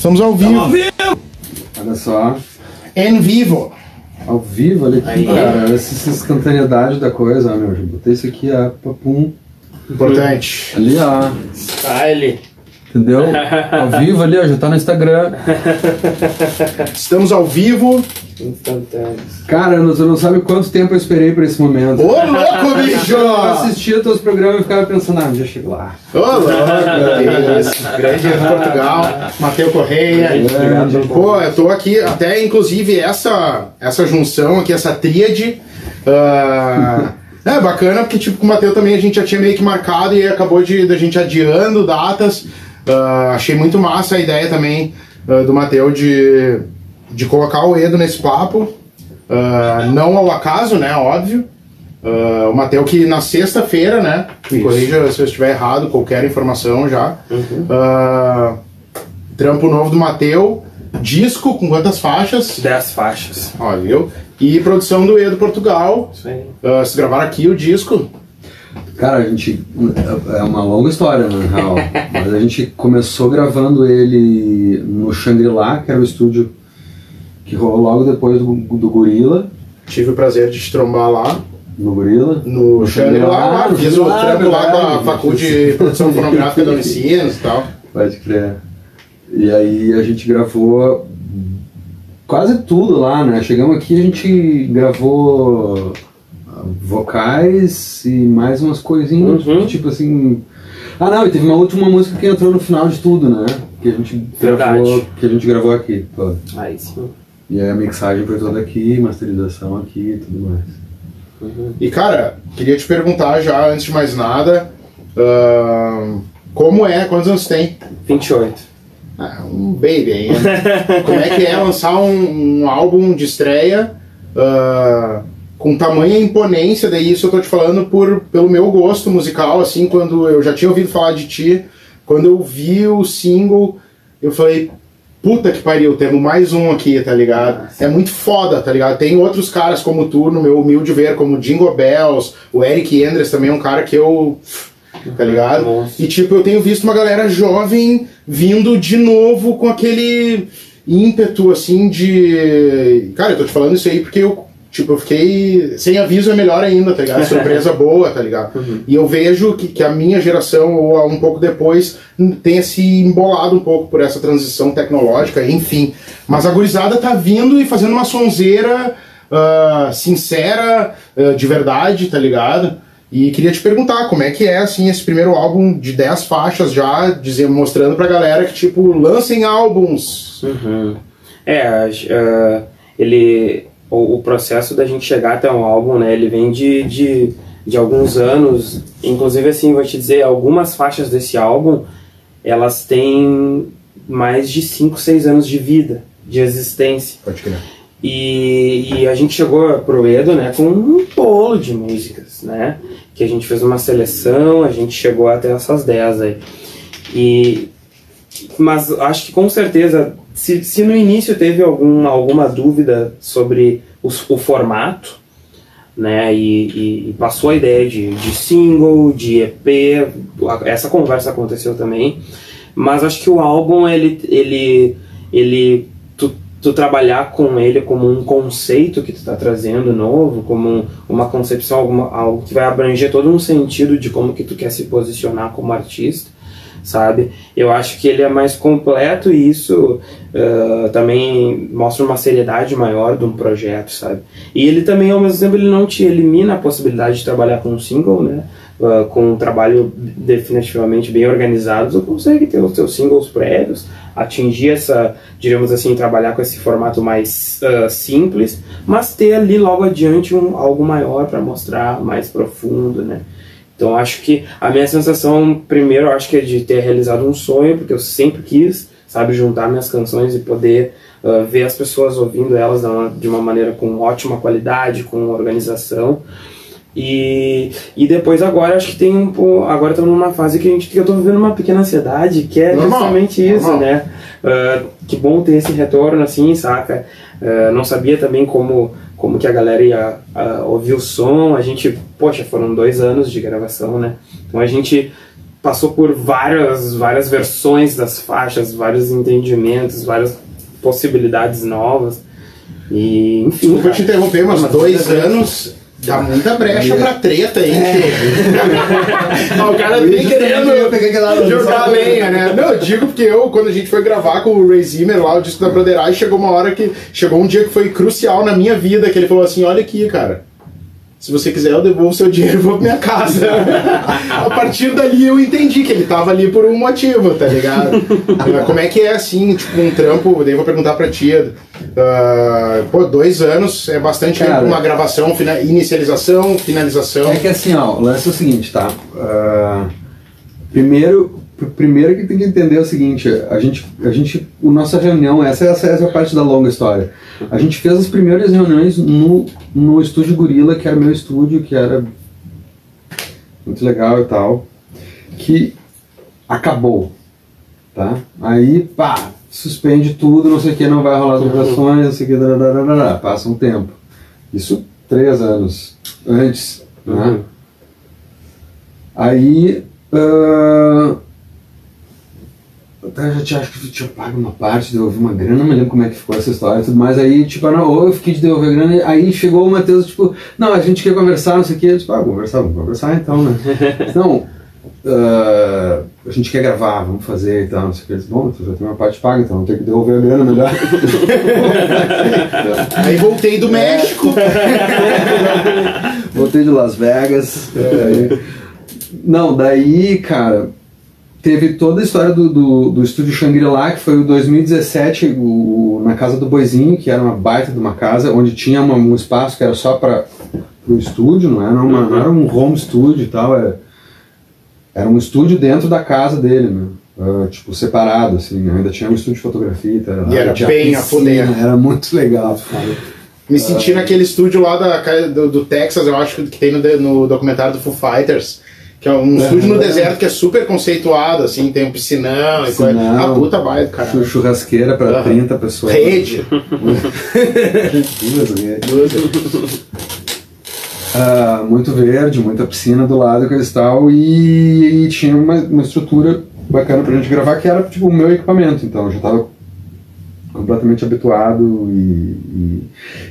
Estamos ao vivo. Ao vivo! Olha só. Em vivo. Ao vivo, aqui, Aí. cara. Essa, essa espontaneidade da coisa, meu. Já botei isso aqui, ó, papum. Importante. Ali, ó. Style. Entendeu? Ao vivo ali, ó. Já tá no Instagram. Estamos ao vivo. Instantâneos. Cara, você não sabe quanto tempo eu esperei por esse momento. Ô, louco, bicho! Eu assistia teus programas e ficava pensando, ah, já chego lá. Ô, louco, que isso. Grande Portugal. Mateu Correia. Grande. Pô, eu tô aqui, até inclusive essa, essa junção aqui, essa tríade. ah, é bacana porque, tipo, com o Mateu também a gente já tinha meio que marcado e acabou de da gente adiando datas. Ah, achei muito massa a ideia também ah, do Mateu de, de colocar o Edo nesse papo. Ah, não ao acaso, né? Óbvio. O Mateu que na sexta-feira, né? Me corrija se eu estiver errado, qualquer informação já. Ah, trampo novo do Mateu. Disco com quantas faixas? 10 faixas. Ó, viu? E produção do Edo Portugal. Isso aí. Vocês gravaram aqui o disco. Cara, a gente. É uma longa história, na real. Mas a gente começou gravando ele no Shangri-La, que era o estúdio que rolou logo depois do, do Gorila. Tive o prazer de te trombar lá. No Gorila. No Shangri-La, lá, no fiz o Shangri-La, trampo lá com a faculdade de produção fonográfica da Unicinos e tal. Pode crer. E aí a gente gravou quase tudo lá, né? Chegamos aqui a gente gravou ah, vocais e mais umas coisinhas, Uhum. tipo assim. Ah não, e teve uma última música que entrou no final de tudo, né? Que a gente Verdade. gravou, que a gente gravou aqui. pô. Aí sim. E aí a mixagem foi toda aqui, masterização aqui e tudo mais. Uhum. E cara, queria te perguntar já, antes de mais nada, ahn, como é, quantos anos tem? 28. Ah, um baby né? Como é que é lançar um, um álbum de estreia ah, com tamanha imponência? Daí isso eu tô te falando por, pelo meu gosto musical, assim, quando eu já tinha ouvido falar de ti, quando eu vi o single, eu falei, puta que pariu, temos mais um aqui, tá ligado? É muito foda, tá ligado? Tem outros caras como tu, no meu humilde ver, como Jingle Bells, o Eric Endres também é um cara que eu... Tá ligado? Monstro. E tipo, eu tenho visto uma galera jovem vindo de novo com aquele ímpeto assim de. Cara, eu tô te falando isso aí porque eu, tipo, eu fiquei. Sem aviso é melhor ainda, tá ligado? Surpresa boa, tá ligado? E eu vejo que, que a minha geração, ou um pouco depois, tenha se embolado um pouco por essa transição tecnológica, enfim. Mas a gurizada tá vindo e fazendo uma sonzeira ah, sincera, ah, de verdade, tá ligado? E queria te perguntar como é que é assim esse primeiro álbum de 10 faixas já, dizendo, mostrando pra galera que tipo, lancem álbuns. Uhum. É, ah, ele. O, o processo da gente chegar até um álbum, né? Ele vem de, de, de alguns anos. Inclusive, assim, vou te dizer, algumas faixas desse álbum, elas têm mais de 5, 6 anos de vida, de existência. Pode crer. E, e a gente chegou pro Edo, né, com um bolo de músicas, né? Que a gente fez uma seleção, a gente chegou até essas 10 aí. E, mas acho que com certeza, se, se no início teve algum, alguma dúvida sobre o formato, né, e, e- passou a ideia de, de single, de EP, essa conversa aconteceu também, mas acho que o álbum, ele, ele, ele tu, tu trabalhar com ele como um conceito que tu está trazendo novo, como um- uma concepção, alguma, algo que vai abranger todo um sentido de como que tu quer se posicionar como artista, sabe? Eu acho que ele é mais completo e isso eh, também mostra uma seriedade maior de um projeto, sabe? E ele também, ao mesmo tempo, ele não te elimina a possibilidade de trabalhar com um single, né? Ah, com um trabalho definitivamente bem organizado, tu consegue ter os teus singles prévios, atingir essa, digamos assim, trabalhar com esse formato mais ah, simples, mas ter ali logo adiante um, algo maior para mostrar, mais profundo, né? Então acho que a minha sensação, primeiro, acho que é de ter realizado um sonho, porque eu sempre quis, sabe, juntar minhas canções e poder ah, ver as pessoas ouvindo elas de uma maneira com ótima qualidade, com organização. E, e depois agora acho que tem um agora estamos numa fase que a gente que eu tô vivendo uma pequena ansiedade, que é Normal, justamente isso, normal. né? Ah, que bom ter esse retorno assim, saca? Ah, não sabia também como como que a galera ia ah, ouvir o som. A gente, poxa, foram dois anos de gravação, né? Então a gente passou por várias, várias versões das faixas, vários entendimentos, várias possibilidades novas. E, enfim. Desculpa cara. te interromper, mas Mas dois anos dá muita brecha pra treta, hein, É. o cara vem Eu querendo peguei aquela jogar lenha, né? Não, eu digo porque eu, quando a gente foi gravar com o Ray Zimmer lá, o disco da Brother Eye, chegou uma hora que. Chegou um dia que foi crucial na minha vida, que ele falou assim: olha aqui, cara. Se você quiser, eu devolvo seu dinheiro e vou pra minha casa. a partir dali eu entendi que ele tava ali por um motivo, tá ligado? Como é que é assim, tipo, um trampo, daí eu vou perguntar pra tia. ah, pô, dois anos é bastante Cara. uma gravação, fina- inicialização, finalização. É que assim, ó, o lance é o seguinte, tá? Ah, primeiro, pr- primeiro que tem que entender é o seguinte, a gente, a gente, a nossa reunião, essa, essa, essa é a parte da longa história. A gente fez as primeiras reuniões no, no estúdio Gorila, que era meu estúdio, que era muito legal e tal, que acabou, tá? Aí, pá, suspende tudo, não sei o que, não vai rolar as gravações, não sei o que, dararara, passa um tempo. Isso três anos antes, né? Uhum. Aí. ah, até já tinha, acho que eu tinha pago uma parte, devolvi uma grana, não me lembro como é que ficou essa história e tudo mais. Aí, tipo, ah, não, ou eu fiquei de devolver a grana, aí chegou o Matheus, tipo, não, a gente quer conversar, não sei o que. Eu disse, ah, conversar, vamos conversar então, né? Não, ah, a gente quer gravar, vamos fazer e tal, não sei o que. Eu disse, bom, tu já tem uma parte paga, então tem que devolver a grana melhor. Aí voltei do México. Voltei de Las Vegas. aí- Não, daí, cara, teve toda a história do, do, do estúdio Shangri-La, que foi o 2017, o, na casa do Boizinho, que era uma baita de uma casa, onde tinha uma- um espaço que era só para o estúdio, não era, uma, não era um home studio e tal, era, era um estúdio dentro da casa dele, né? Ah, tipo, separado, assim, né? ainda tinha um estúdio de fotografia tal. E era bem a fuder. Era muito legal. Me senti naquele estúdio lá da, do, do Texas, eu acho que tem no, no documentário do Foo Fighters. Que é um estúdio no deserto que é super conceituado, assim, tem um piscinão, e coisa. Piscinão. Ah, puta Chu- cara. Churrasqueira para Aham. 30 pessoas. Rede. Duas redes. Ah, muito verde, muita piscina do lado coisa e tal, e, e tinha uma, uma estrutura bacana pra gente gravar que era tipo o meu equipamento, então eu já tava completamente habituado e, e,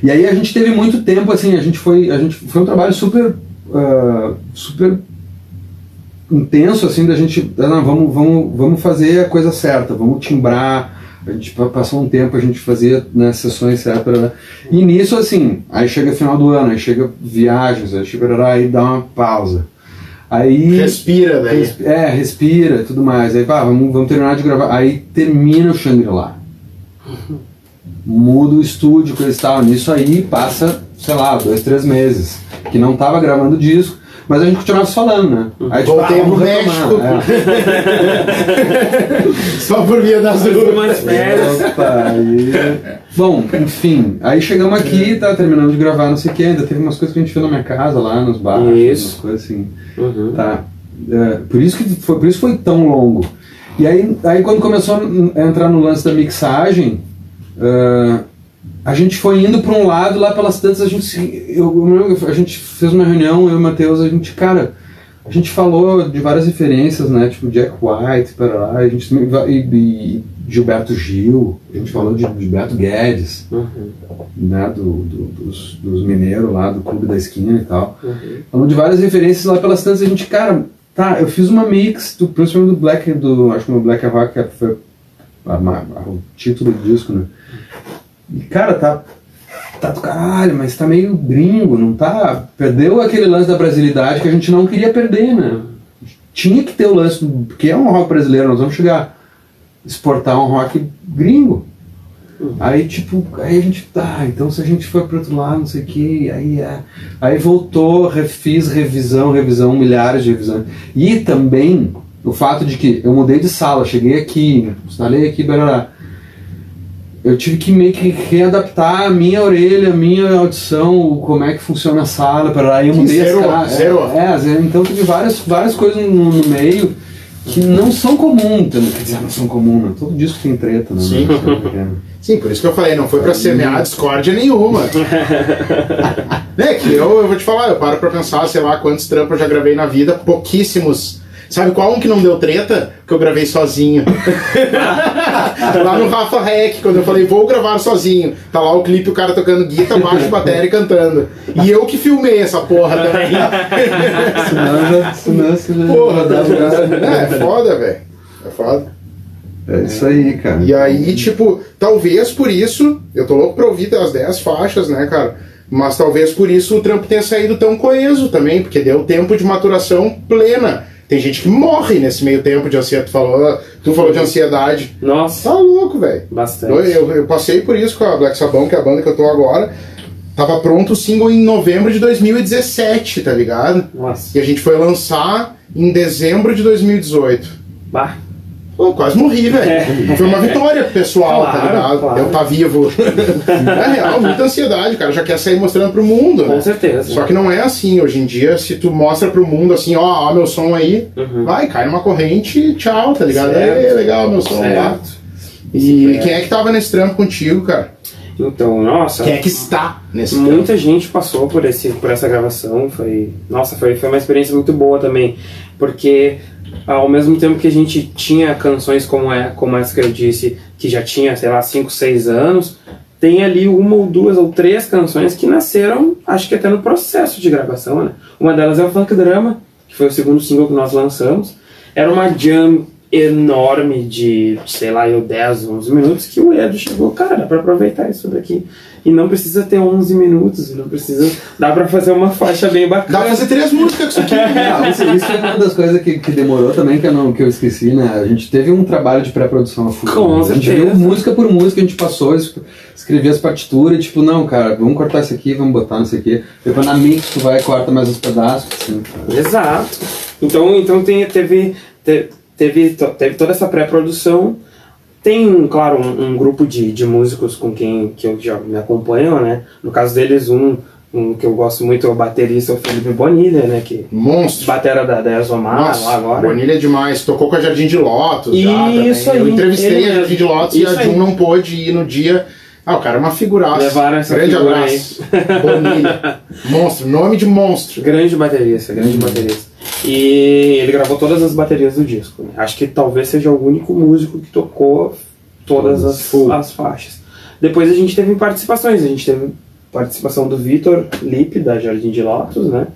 e aí a gente teve muito tempo assim, a gente foi, a gente foi um trabalho super ah, super intenso assim da gente, ah, não, vamos, vamos, vamos fazer a coisa certa, vamos timbrar, a gente pa- passou um tempo, a gente fazia né, sessões certas. E nisso, assim, aí chega final do ano, aí chega viagens, aí, chega, aí dá uma pausa. Aí. Respira daí. Resp- É, respira e tudo mais. Aí, pá, vamos, vamos terminar de gravar. Aí termina o Shangri-La. Muda o estúdio, coisa e tal. Nisso aí passa, sei lá, dois, três meses. Que não tava gravando disco, mas a gente continuava se falando, né? Aí, Voltei vamos pro México. é. Só por via das. Umas férias. Bom, enfim, aí chegamos aqui, tá terminando de gravar, não sei o que, ainda teve umas coisas que a gente fez na minha casa lá, nos bares, Isso. umas coisas assim. Uhum. Tá. É, por, isso que foi, por isso foi tão longo. E aí, aí quando começou a entrar no lance da mixagem, ah, a gente foi indo para um lado, lá pelas tantas, a gente, se- eu, eu a gente fez uma reunião, eu e o Matheus, a gente, cara, a gente falou de várias referências, né? Tipo Jack White, para lá, a gente e, e Gilberto Gil, a gente falou de Gilberto Guedes, Uhum. né? Do, do- dos, dos mineiros lá, do Clube da Esquina e tal. Uhum. Falando de várias referências lá pelas tantas, a gente, cara, tá, eu fiz uma mix, do, principalmente do Black, do, acho que o Black Rock que foi a- a- o título do disco, né? E, cara, tá, tá do caralho, mas tá meio gringo, não tá? Perdeu aquele lance da brasilidade que a gente não queria perder, né? Tinha que ter o lance, porque é um rock brasileiro, nós vamos chegar, exportar um rock gringo. Aí, tipo, aí a gente, tá, então se a gente for pro outro lado, não sei o que, aí é. Aí voltou, refiz revisão, revisão, milhares de revisões. E também o fato de que eu mudei de sala, cheguei aqui, instalei aqui, barará. Eu tive que meio que readaptar a minha orelha, a minha audição, o- como é que funciona a sala, barará. Aí eu mudei zerou, as zerou. É, é, então teve várias, várias coisas no, no meio que não são comuns, entendeu? quer dizer, não são comuns, né? todo disco tem treta, né? Sim. Sim, por isso que eu falei, não foi pra semear discórdia nenhuma. é que eu, eu vou te falar, eu paro pra pensar, sei lá, quantos trampos eu já gravei na vida, pouquíssimos Sabe qual um que não deu treta? Que eu gravei sozinho. lá no Rafa Rec, quando eu falei, vou gravar sozinho. Tá lá o clipe, o cara tocando guitarra, baixo, bateria e cantando. E eu que filmei essa porra também. senão porra, tá é, é foda, velho. É foda. É isso aí, cara. E aí, tipo, talvez por isso, eu tô louco pra ouvir as 10 faixas, né, cara? Mas talvez por isso o trampo tenha saído tão coeso também, porque deu tempo de maturação plena. Tem gente que morre nesse meio tempo de ansiedade. Tu falou, tu falou de ansiedade. Nossa. Tá louco, velho. Bastante. Eu, eu, eu, passei por isso com a Black Sabão, que é a banda que eu tô agora. Tava pronto o single em novembro de 2017, tá ligado? Nossa. E a gente foi lançar em dezembro de 2018. Bah. Pô, quase morri, velho. É. Foi uma vitória pessoal, tá claro, tá ligado? Claro. Eu tá vivo. é real, muita ansiedade, cara. Já quer sair mostrando pro mundo, Com né? certeza. Só que não é assim. Hoje em dia, se tu mostra pro mundo assim, ó, ó meu som aí, Uhum. vai, cai numa corrente, tchau, tá ligado? Certo. É legal, meu som. Certo. E Certo. quem é que tava nesse trampo contigo, cara? Então, nossa. Quem é que está nesse trampo? Muita gente passou por, esse, por essa gravação, foi, nossa, foi, foi uma experiência muito boa também, porque ao mesmo tempo que a gente tinha canções como, é, como essa que eu disse, que já tinha, sei lá, 5, 6 anos, tem ali uma ou duas ou três canções que nasceram, acho que até no processo de gravação, né? Uma delas é o Funk Drama, que foi o segundo single que nós lançamos. Era uma jam enorme de, sei lá, eu 10, 11 minutos, que o Edo chegou, cara, dá pra aproveitar isso daqui. E não precisa ter 11 minutos, não precisa... Dá pra fazer uma faixa bem bacana. Dá pra fazer três músicas com isso aqui. Ah, isso, isso é uma das coisas que, que demorou também, que eu, não, que eu esqueci, né? A gente teve um trabalho de pré-produção a full. Com A gente certeza. viu música por música, a gente passou, es- escrevia as partituras, e tipo, não, cara, vamos cortar isso aqui, vamos botar nisso aqui. Depois na mix tu vai e corta mais uns pedaços, assim. Exato. Então, então tem, teve, te- teve, to- teve toda essa pré-produção. Tem, claro, um, um grupo de, de músicos com quem que eu já me acompanham, né? No caso deles, um, um que eu gosto muito é o baterista, o Felipe Bonilha, né? Que Monstro. batera da, da Exomar Nossa, lá agora. Bonilha é demais. Tocou com a Jardim de Lotus já também. Isso aí, Eu entrevistei ele a Jardim de Lotus e a Jun aí. não pôde ir no dia. Ah, o cara é uma figuraça. Levaram essa Grande abraço. Bonilha. Monstro, nome de monstro. Grande baterista, grande baterista. E ele gravou todas as baterias do disco. né? Acho que talvez seja o único músico que tocou todas as, as faixas. Depois a gente teve participações. A gente teve participação do Vitor Lipe, da Jardim de Lotus, né?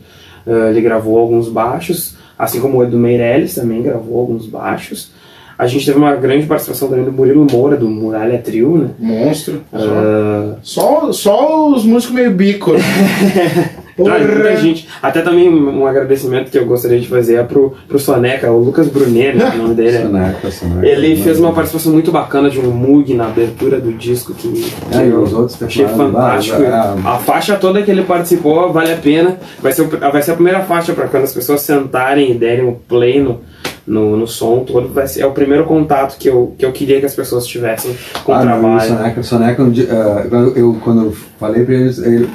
Eh, ele gravou alguns baixos, assim como o Edu Meirelles também gravou alguns baixos. A gente teve uma grande participação também do Murilo Moura, do Muralha Trio, né? Monstro. Ah, Só, só os músicos meio bico. Ah, e muita gente. Até também um um agradecimento que eu gostaria de fazer é pro, pro Soneca, o Lucas Brunet, né, o nome dele. é. Soneca, soneca. Ele fez uma participação muito bacana de um Moog na abertura do disco que, que É, eu os outros achei fantástico. já- A faixa toda que ele participou vale a pena. Vai ser, o- vai ser a primeira faixa para quando as pessoas sentarem e derem o play no, no, no som todo. Vai ser, é o primeiro contato que eu, que eu queria que as pessoas tivessem com o Ah, não, o trabalho. Soneca, o Soneca um dia, ah, eu, eu- quando eu falei pra eles, ele-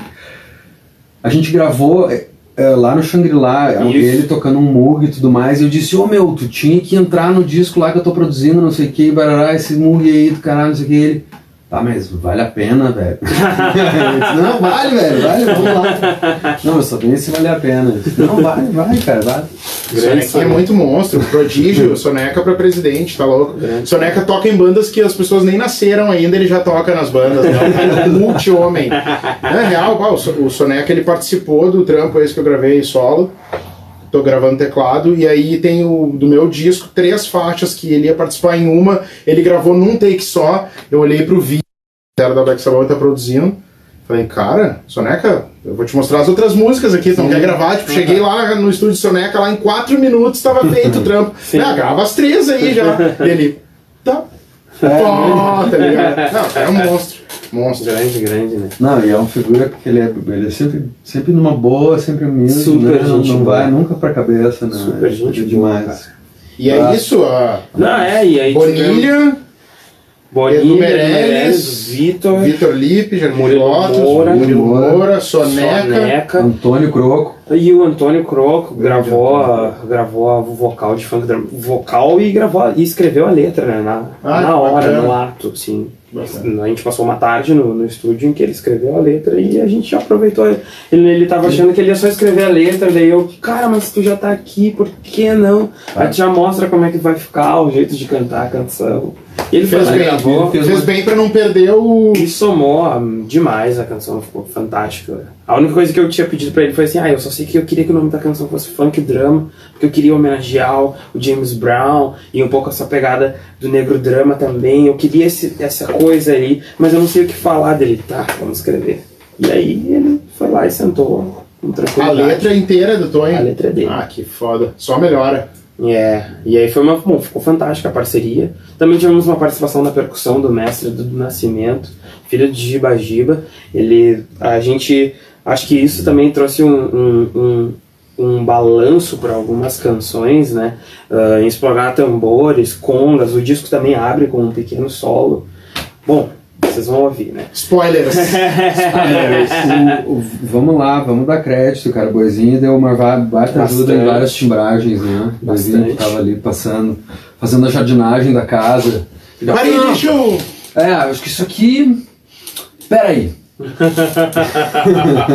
a gente gravou eh, eh, lá no Shangri-La, Isso. ele tocando um Moog e tudo mais, e eu disse, ô meu, tu tinha que entrar no disco lá que eu tô produzindo, não sei o que, barará, esse Moog aí do caralho, não sei o que, ele... Tá, mas vale a pena, velho. Não, vale, velho, vale, vamos lá. Não, eu só bem se vale a pena. Não, vale, vai, cara, vale. Soneca é Soneca. muito monstro, prodígio, Soneca pra presidente, tá louco? Grande. Soneca toca em bandas que as pessoas nem nasceram ainda, ele já toca nas bandas, né? Um cara multi-homem. É real, o So- o Soneca ele participou do trampo esse que eu gravei solo. Tô gravando teclado, e aí tem o do meu disco três faixas que ele ia participar em uma, ele gravou num take só. Eu olhei pro vídeo, era da Black Sabbath tá produzindo. Falei, cara, Soneca, eu vou te mostrar as outras músicas aqui, tu não quer gravar? Tipo, cheguei lá no estúdio Soneca, lá em quatro minutos tava feito o trampo. Sim. Ah, grava as três aí já. E ele, tá. Pô, tá ligado? Não, é um monstro. Monstro. Grande, grande, né? Não, e é uma figura que ele é, ele é sempre, sempre numa boa, sempre humilde, Super né? não, gente não boa. vai nunca pra cabeça, né? Super gente É boa, demais. cara. E é Ah. isso, a Não, é, e aí Bonilha, Bonilha, Edu Meirelles, Vitor, Vitor Lipe, Lotus, Moura, Murilo Moura, Moura, Soneca. Soneca. Antônio Croco. E o Antônio Croco gravou, a, gravou a vocal de funk vocal e gravou e escreveu a letra, né? Na, Ah, na hora, bacana. no ato, sim. A gente passou uma tarde no, no estúdio em que ele escreveu a letra e a gente aproveitou. Ele, ele tava achando que ele ia só escrever a letra, daí eu, cara, mas tu já tá aqui, por que não? Aí tu já mostra como é que vai ficar o jeito de cantar a canção. Ele Fez bem, gravou. fez, fez bem pra não perder o. E somou hum, demais a canção, ficou fantástica. A única coisa que eu tinha pedido pra ele foi assim: ah, eu só sei que eu queria que o nome da canção fosse Funk Drama, porque eu queria homenagear o James Brown e um pouco essa pegada do negro drama também. Eu queria esse, essa coisa aí, mas eu não sei o que falar dele. Tá, vamos escrever. E aí ele foi lá e sentou com A letra inteira do Tonho. A letra é dele. Ah, que foda. Só melhora. É, e aí foi uma. Bom, ficou fantástica a parceria. Também tivemos uma participação na percussão do mestre do Nascimento, filho de Giba Giba. Ele. A gente. Acho que isso também trouxe um, um, um, um balanço para algumas canções, né? Em explorar tambores, congas. O disco também abre com um pequeno solo. Bom, vocês vão ouvir, né? Spoilers. O- o- vamos lá, vamos dar crédito, cara. O Boizinho deu uma baita ajuda em várias timbragens, né? O Boizinho tava ali passando, fazendo a jardinagem da casa. Peraí, deixa eu. É, acho que isso aqui. Peraí.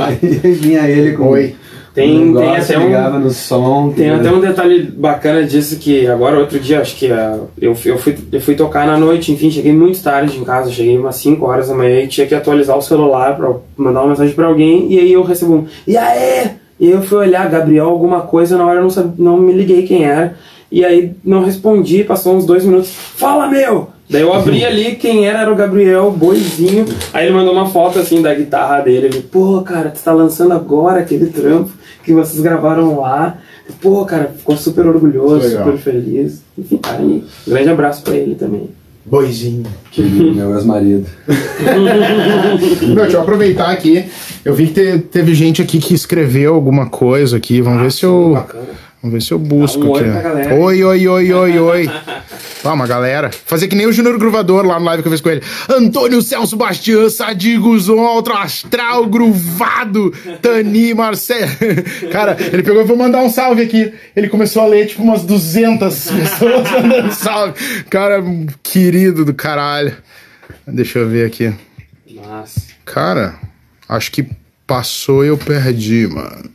Aí vinha ele com Oi. Tem, um tem negócio, até um. ligava no som. Tem que- até um detalhe bacana disso que agora, outro dia, acho que ah, eu, eu, fui, eu fui tocar na noite, enfim, cheguei muito tarde em casa, cheguei umas 5 horas da manhã e tinha que atualizar o celular pra mandar uma mensagem pra alguém e aí eu recebo um, e aí? E eu fui olhar, Gabriel, alguma coisa, na hora eu não, sab- não me liguei quem era. E aí não respondi, passou uns dois minutos, fala meu! Daí eu abri ali, quem era era o Gabriel, boizinho. Aí ele mandou uma foto assim da guitarra dele. Ele, pô, cara, tu tá lançando agora aquele trampo que vocês gravaram lá. Pô, cara, ficou super orgulhoso, Legal. super feliz. Enfim, tá aí. Um grande abraço pra ele também. Boizinho. Que meu ex-marido. Meu, deixa eu aproveitar aqui. Eu vi que te- teve gente aqui que escreveu alguma coisa aqui. Vamos ver se eu. Bacana. Vamos ver se eu busco um aqui. pra galera. Oi, oi, oi, oi, oi. Vamos, galera. Fazer que nem o Júnior Gruvador lá no live que eu fiz com ele. Antônio Celso Bastian, Sadigos, um Outro Astral, Gruvado, Tani, Marcelo. Cara, ele pegou e vou mandar um salve aqui. Ele começou a ler, tipo, umas 200 pessoas mandando salve. Cara, querido do caralho. Deixa eu ver aqui. Mas. Cara, acho que passou e eu perdi, mano.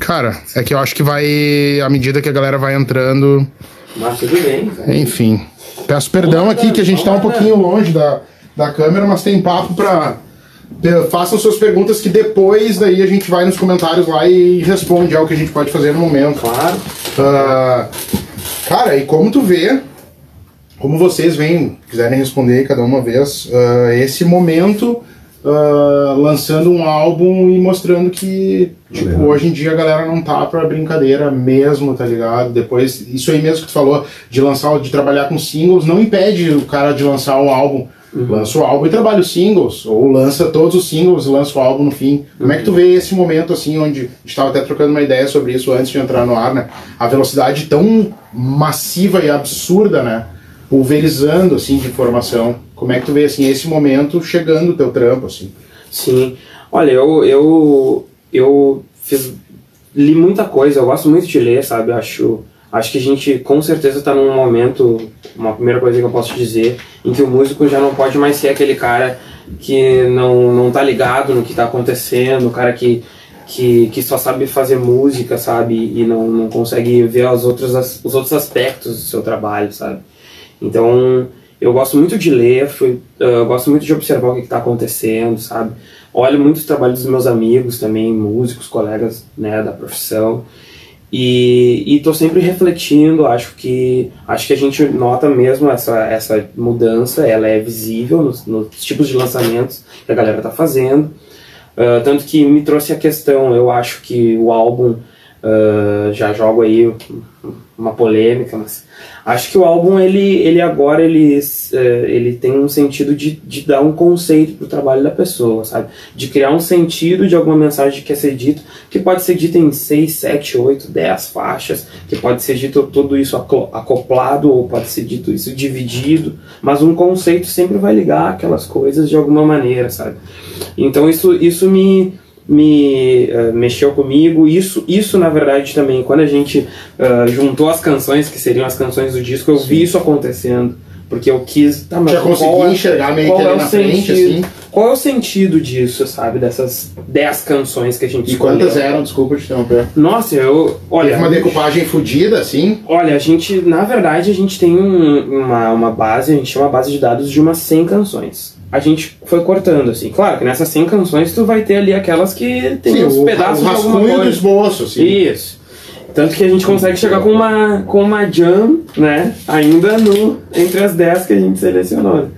Cara, é que eu acho que vai. À medida que a galera vai entrando. Mas tudo bem, velho. Enfim. Peço perdão aqui que a gente tá um pouquinho longe da, da câmera, mas tem papo pra. Façam suas perguntas que depois daí a gente vai nos comentários lá e responde. É o que a gente pode fazer no momento. Claro. Ah, cara, e como tu vê, como vocês vêm, quiserem responder cada uma vez, ah, esse momento ah, lançando um álbum e mostrando que, tipo, Legal. hoje em dia a galera não tá pra brincadeira mesmo, tá ligado? Depois, isso aí mesmo que tu falou, de lançar, de trabalhar com singles, não impede o cara de lançar um álbum. Lança o álbum e trabalha os singles, ou lança todos os singles e lança o álbum no fim. Como é que tu vê esse momento, assim, onde a gente estava até trocando uma ideia sobre isso antes de entrar no ar, né? A velocidade tão massiva e absurda, né? Pulverizando, assim, de informação. Como é que tu vê, assim, esse momento chegando o teu trampo, assim? Sim. Olha, eu, eu, eu fiz, li muita coisa, eu gosto muito de ler, sabe? Acho, acho que a gente com certeza está num momento, uma primeira coisa que eu posso dizer, em que o músico já não pode mais ser aquele cara que não, não tá ligado no que tá acontecendo, o cara que, que, que só sabe fazer música, sabe? E não, não consegue ver as outras, as- os outros aspectos do seu trabalho, sabe? Então, eu gosto muito de ler, fui, uh, gosto muito de observar o que está acontecendo, sabe? Olho muito os trabalhos dos meus amigos também, músicos, colegas né, da profissão. E estou sempre refletindo, acho que acho que a gente nota mesmo essa, essa mudança, ela é visível nos, nos tipos de lançamentos que a galera está fazendo. Uh, tanto que me trouxe a questão, eu acho que o álbum, uh, já jogo aí uma polêmica, mas acho que o álbum ele, ele agora ele, eh, ele tem um sentido de, de dar um conceito pro trabalho da pessoa, sabe? De criar um sentido de alguma mensagem que quer ser dito, que pode ser dita em 6, 7, 8, 10 faixas, que pode ser dito tudo isso acoplado ou pode ser dito isso dividido, mas um conceito sempre vai ligar aquelas coisas de alguma maneira, sabe? Então isso, isso me, me eh, mexeu comigo. Isso, isso, na verdade, também, quando a gente eh, juntou as canções, que seriam as canções do disco, eu vi isso acontecendo Porque eu quis. Tá, mas Já consegui é- enxergar meio que é na frente, sentido- assim. Qual é o sentido disso, sabe? Dessas 10 canções que a gente E quantas escolheu? eram? Desculpa te interromper. Nossa, eu. Olha. Teve uma decupagem fodida, assim. Olha, a gente, na verdade, a gente tem um- uma, uma base, a gente tem uma base de dados de umas 100 canções. A gente foi cortando, assim. Claro que nessas 100 canções tu vai ter ali aquelas que tem Sim, uns o, pedaços o de alguma rascunho do coisa. esboço, assim. Isso. Tanto que a gente consegue chegar com uma, com uma jam, né? Ainda no, entre as 10 que a gente selecionou.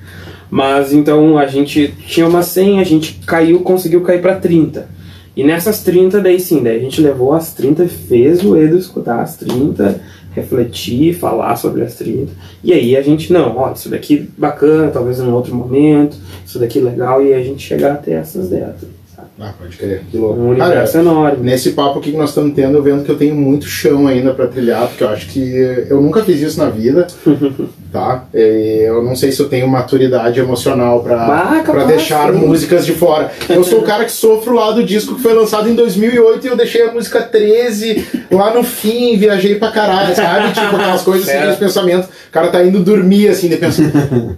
Mas então a gente tinha uma 100, a gente caiu, conseguiu cair para 30. E nessas 30, daí sim, daí a gente levou as 30 e fez o Edu escutar as 30, refletir, falar sobre as 30. E aí a gente, não, ó, isso daqui bacana, talvez em um outro momento, isso daqui legal, e a gente chegar até essas 10. Sabe? Ah, pode crer. Que Um louco. universo Cara, enorme. nesse papo aqui que nós estamos tendo, eu vendo que eu tenho muito chão ainda pra trilhar, porque eu acho que eu nunca fiz isso na vida, tá? É, Eu não sei se eu tenho maturidade emocional pra, Ah, deixar músicas de fora. Eu sou o cara que sofro lá do disco que foi lançado em 2008 e eu deixei a música 13 lá no fim, viajei pra caralho, sabe? Tipo aquelas coisas assim, os pensamentos. O cara tá indo dormir assim, de pensa,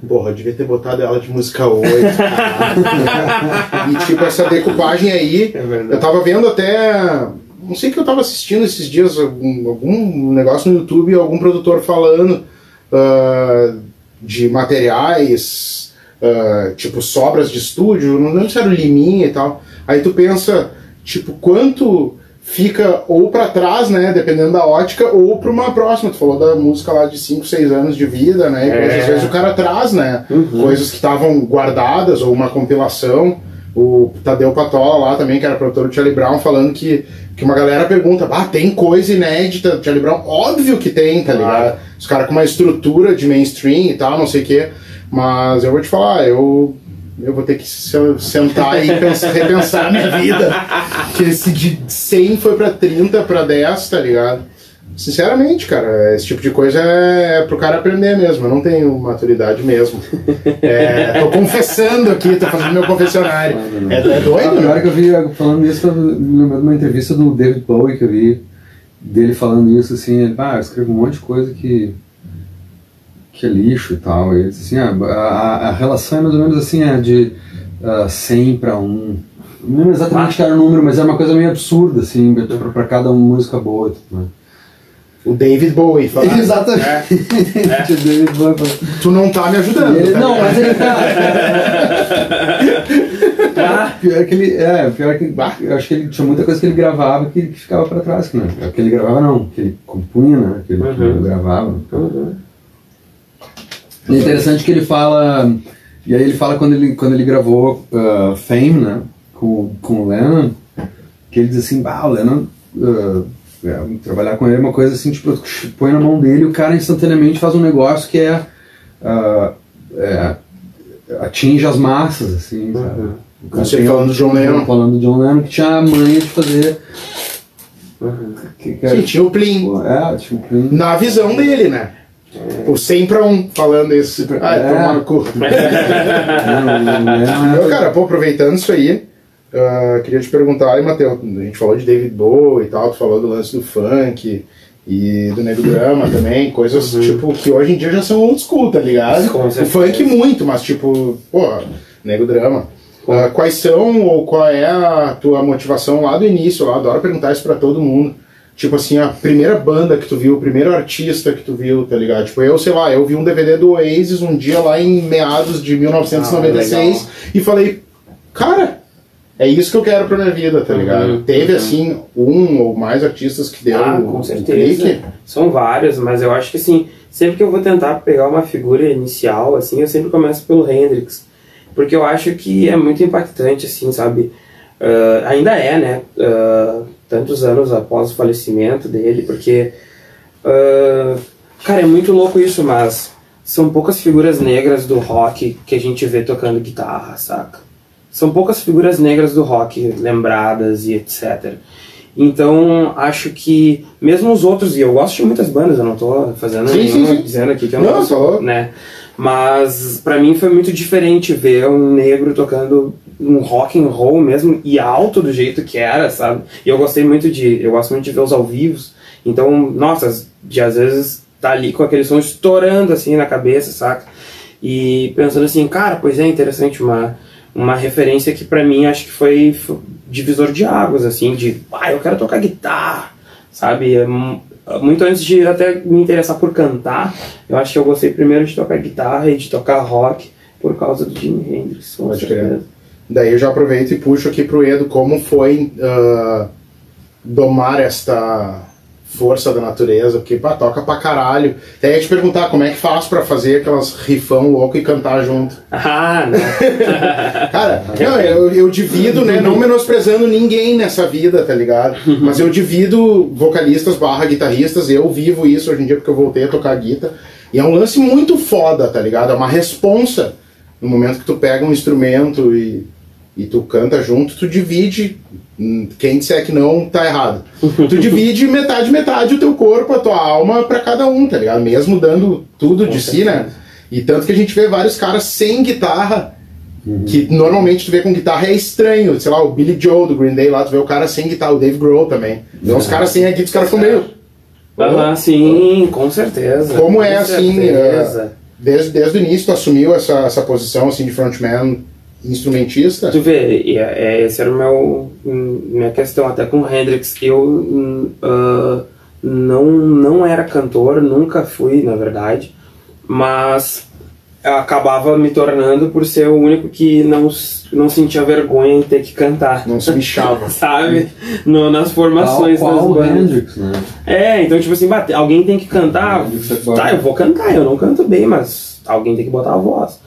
porra, eu devia ter botado ela de música 8. e tipo, essa decupagem aí, É eu tava vendo até. Não sei o que eu tava assistindo esses dias, algum, algum negócio no YouTube, algum produtor falando ah, de materiais, ah, tipo sobras de estúdio, não lembro se era o Liminha e tal. Aí tu pensa, tipo, quanto fica ou pra trás, né, dependendo da ótica, ou pra uma próxima. Tu falou da música lá de 5, 6 anos de vida, né? É. às vezes o cara traz, né? Uhum. Coisas que estavam guardadas ou uma compilação. O Tadeu Patola lá também, que era produtor do Charlie Brown, falando que, que uma galera pergunta, ah, tem coisa inédita do Charlie Brown? Óbvio que tem, tá ligado? Os caras com uma estrutura de mainstream e tal, não sei o quê. Mas eu vou te falar, eu, eu vou ter que se- sentar e pensar, repensar a minha vida. Que esse de 100 foi pra 30, pra 10, tá ligado? Sinceramente, cara, esse tipo de coisa é pro cara aprender mesmo. Eu não tenho maturidade mesmo. É, tô confessando aqui, tô fazendo meu confessionário. É, é Ah, doido, né? que eu vi, falando isso, eu me lembro de uma entrevista do David Bowie que eu vi, dele falando isso, assim, ele, ah, eu escrevo um monte de coisa que, que é lixo e tal. E ele disse assim, ah, a, a relação é mais ou menos assim, é de ah, 100 para 1. Não lembro exatamente que era o número, mas era uma coisa meio absurda, assim, pra, pra cada música boa. Tipo, né? O David Bowie falando. Exatamente. O David Bowie falando. Tu não tá me ajudando. Ele- tá não, mas ele tá. pior que ele. É, pior que. Eu acho que ele tinha muita coisa que ele gravava que, que ficava pra trás. Que, né? que ele gravava não, que ele compunha, né? Que ele, que ele Uhum. gravava. Uhum. E é interessante que ele fala. E aí ele fala quando ele, quando ele gravou uh, Fame, né? Com, com o Lennon, que ele diz assim, bah, o Lennon. uh, é, trabalhar com ele é uma coisa assim, tipo, põe na mão dele e o cara instantaneamente faz um negócio que é. uh, é, atinge as massas, assim, sabe? O cara Você falando do John Lennon. Falando do John Lennon, que tinha a manha de fazer. Uhum. Que, que Sim, tinha o Plim. É, tipo, Na visão dele, né? O 100 pra 1 falando isso. Ai, É. tomar no cu. Meu, cara, pô, aproveitando isso aí, ah, queria te perguntar aí, Matheus, a gente falou de David Bowie e tal, tu falou do lance do funk e do Nego Drama também, coisas tipo que hoje em dia já são old school, tá ligado? Com o certeza. funk muito, mas tipo, pô, Nego Drama. Ah, quais são ou qual é a tua motivação lá do início? Eu adoro perguntar isso pra todo mundo. Tipo assim, a primeira banda que tu viu, o primeiro artista que tu viu, tá ligado? Tipo, eu, sei lá, eu vi um DVD do Oasis um dia lá em meados de 1996 Ah, e falei, cara, é isso que eu quero pra minha vida, tá ligado? Uhum, Teve, uhum. assim, um ou mais artistas que deram Ah, com o certeza. clique? São vários, mas eu acho que assim, sempre que eu vou tentar pegar uma figura inicial, assim, eu sempre começo pelo Hendrix. Porque eu acho que é muito impactante, assim, sabe? Ah, ainda é, né? Ah, tantos anos após o falecimento dele, porque. ah, cara, é muito louco isso, mas são poucas figuras negras do rock que a gente vê tocando guitarra, saca? São poucas figuras negras do rock lembradas e etc. Então, acho que mesmo os outros, e eu gosto de muitas bandas, eu não tô fazendo Sim, sim, nenhuma sim. dizendo aqui que eu Não, não, gosto, né? Mas pra mim foi muito diferente ver um negro tocando um rock and roll mesmo e alto do jeito que era, sabe? E eu gostei muito de, eu gosto muito de ver os ao vivos. Então, nossa, de às vezes tá ali com aquele som estourando assim na cabeça, saca? E pensando assim, cara, pois é interessante, uma, uma referência que pra mim acho que foi, foi divisor de águas, assim, de, ah, eu quero tocar guitarra, sabe? É mu- Muito antes de até me interessar por cantar, eu acho que eu gostei primeiro de tocar guitarra e de tocar rock por causa do Jimi Hendrix, com Pode crer. Daí eu já aproveito e puxo aqui pro Edo como foi ah, domar esta força da natureza, porque pá, toca pra caralho. Até ia te perguntar como é que faz pra fazer aquelas rifão louco e cantar junto. Ah, né? Cara, não, eu, eu divido, né? Não menosprezando ninguém nessa vida, tá ligado? Mas eu divido vocalistas barra guitarristas, eu vivo isso hoje em dia porque eu voltei a tocar guitarra. E é um lance muito foda, tá ligado? É uma responsa. No momento que tu pega um instrumento e, e tu canta junto, tu divide. Hum, Quem disser que não, tá errado. Tu divide metade, metade o teu corpo, a tua alma pra cada um, tá ligado? Mesmo dando tudo de si, né? E tanto que a gente vê vários caras sem guitarra que normalmente tu vê com guitarra é estranho. Sei lá, o Billy Joe do Green Day lá, tu vê o cara sem guitarra, o Dave Grohl também. Vê uns caras sem a guitarra, os caras ficam meio. Ah, sim, com certeza. Como é com assim, certeza. Desde, desde o início tu assumiu essa, essa posição assim de frontman instrumentista? Tu vê, é, é, esse era o meu hum, minha questão até com o Hendrix. Eu ah, não não era cantor, nunca fui, na verdade, mas eu acabava me tornando por ser o único que não não sentia vergonha em ter que cantar. Não se bichava. Sabe? No, nas formações Qual, qual o das bandas. Hendrix, né? É, então tipo assim, bate- alguém tem que cantar. Hendrix é. Tá, eu vou cantar, eu não canto bem, mas alguém tem que botar a voz.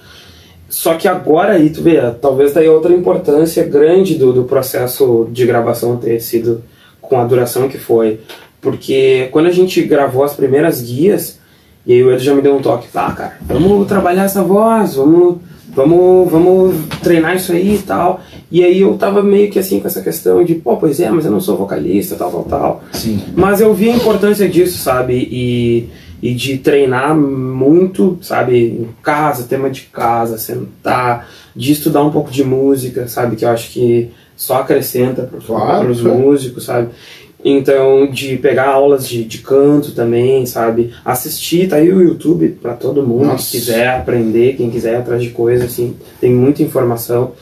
Só que agora aí, tu vê, talvez daí outra importância grande do, do processo de gravação ter sido com a duração que foi. Porque quando a gente gravou as primeiras guias, e aí o Edu já me deu um toque, tá, cara, vamos trabalhar essa voz, vamos, vamos, vamos treinar isso aí e tal. E aí eu tava meio que assim com essa questão de, pô, pois é, mas eu não sou vocalista, tal, tal, tal. Sim. Mas eu vi a importância disso, sabe? E, e de treinar muito, sabe? Em casa, tema de casa, sentar, de estudar um pouco de música, sabe? Que eu acho que só acrescenta para Claro, os músicos, sabe? Então, de pegar aulas de, de canto também, sabe? Assistir, tá aí o YouTube para todo mundo Nossa. que quiser aprender, quem quiser ir atrás de coisa, assim, tem muita informação.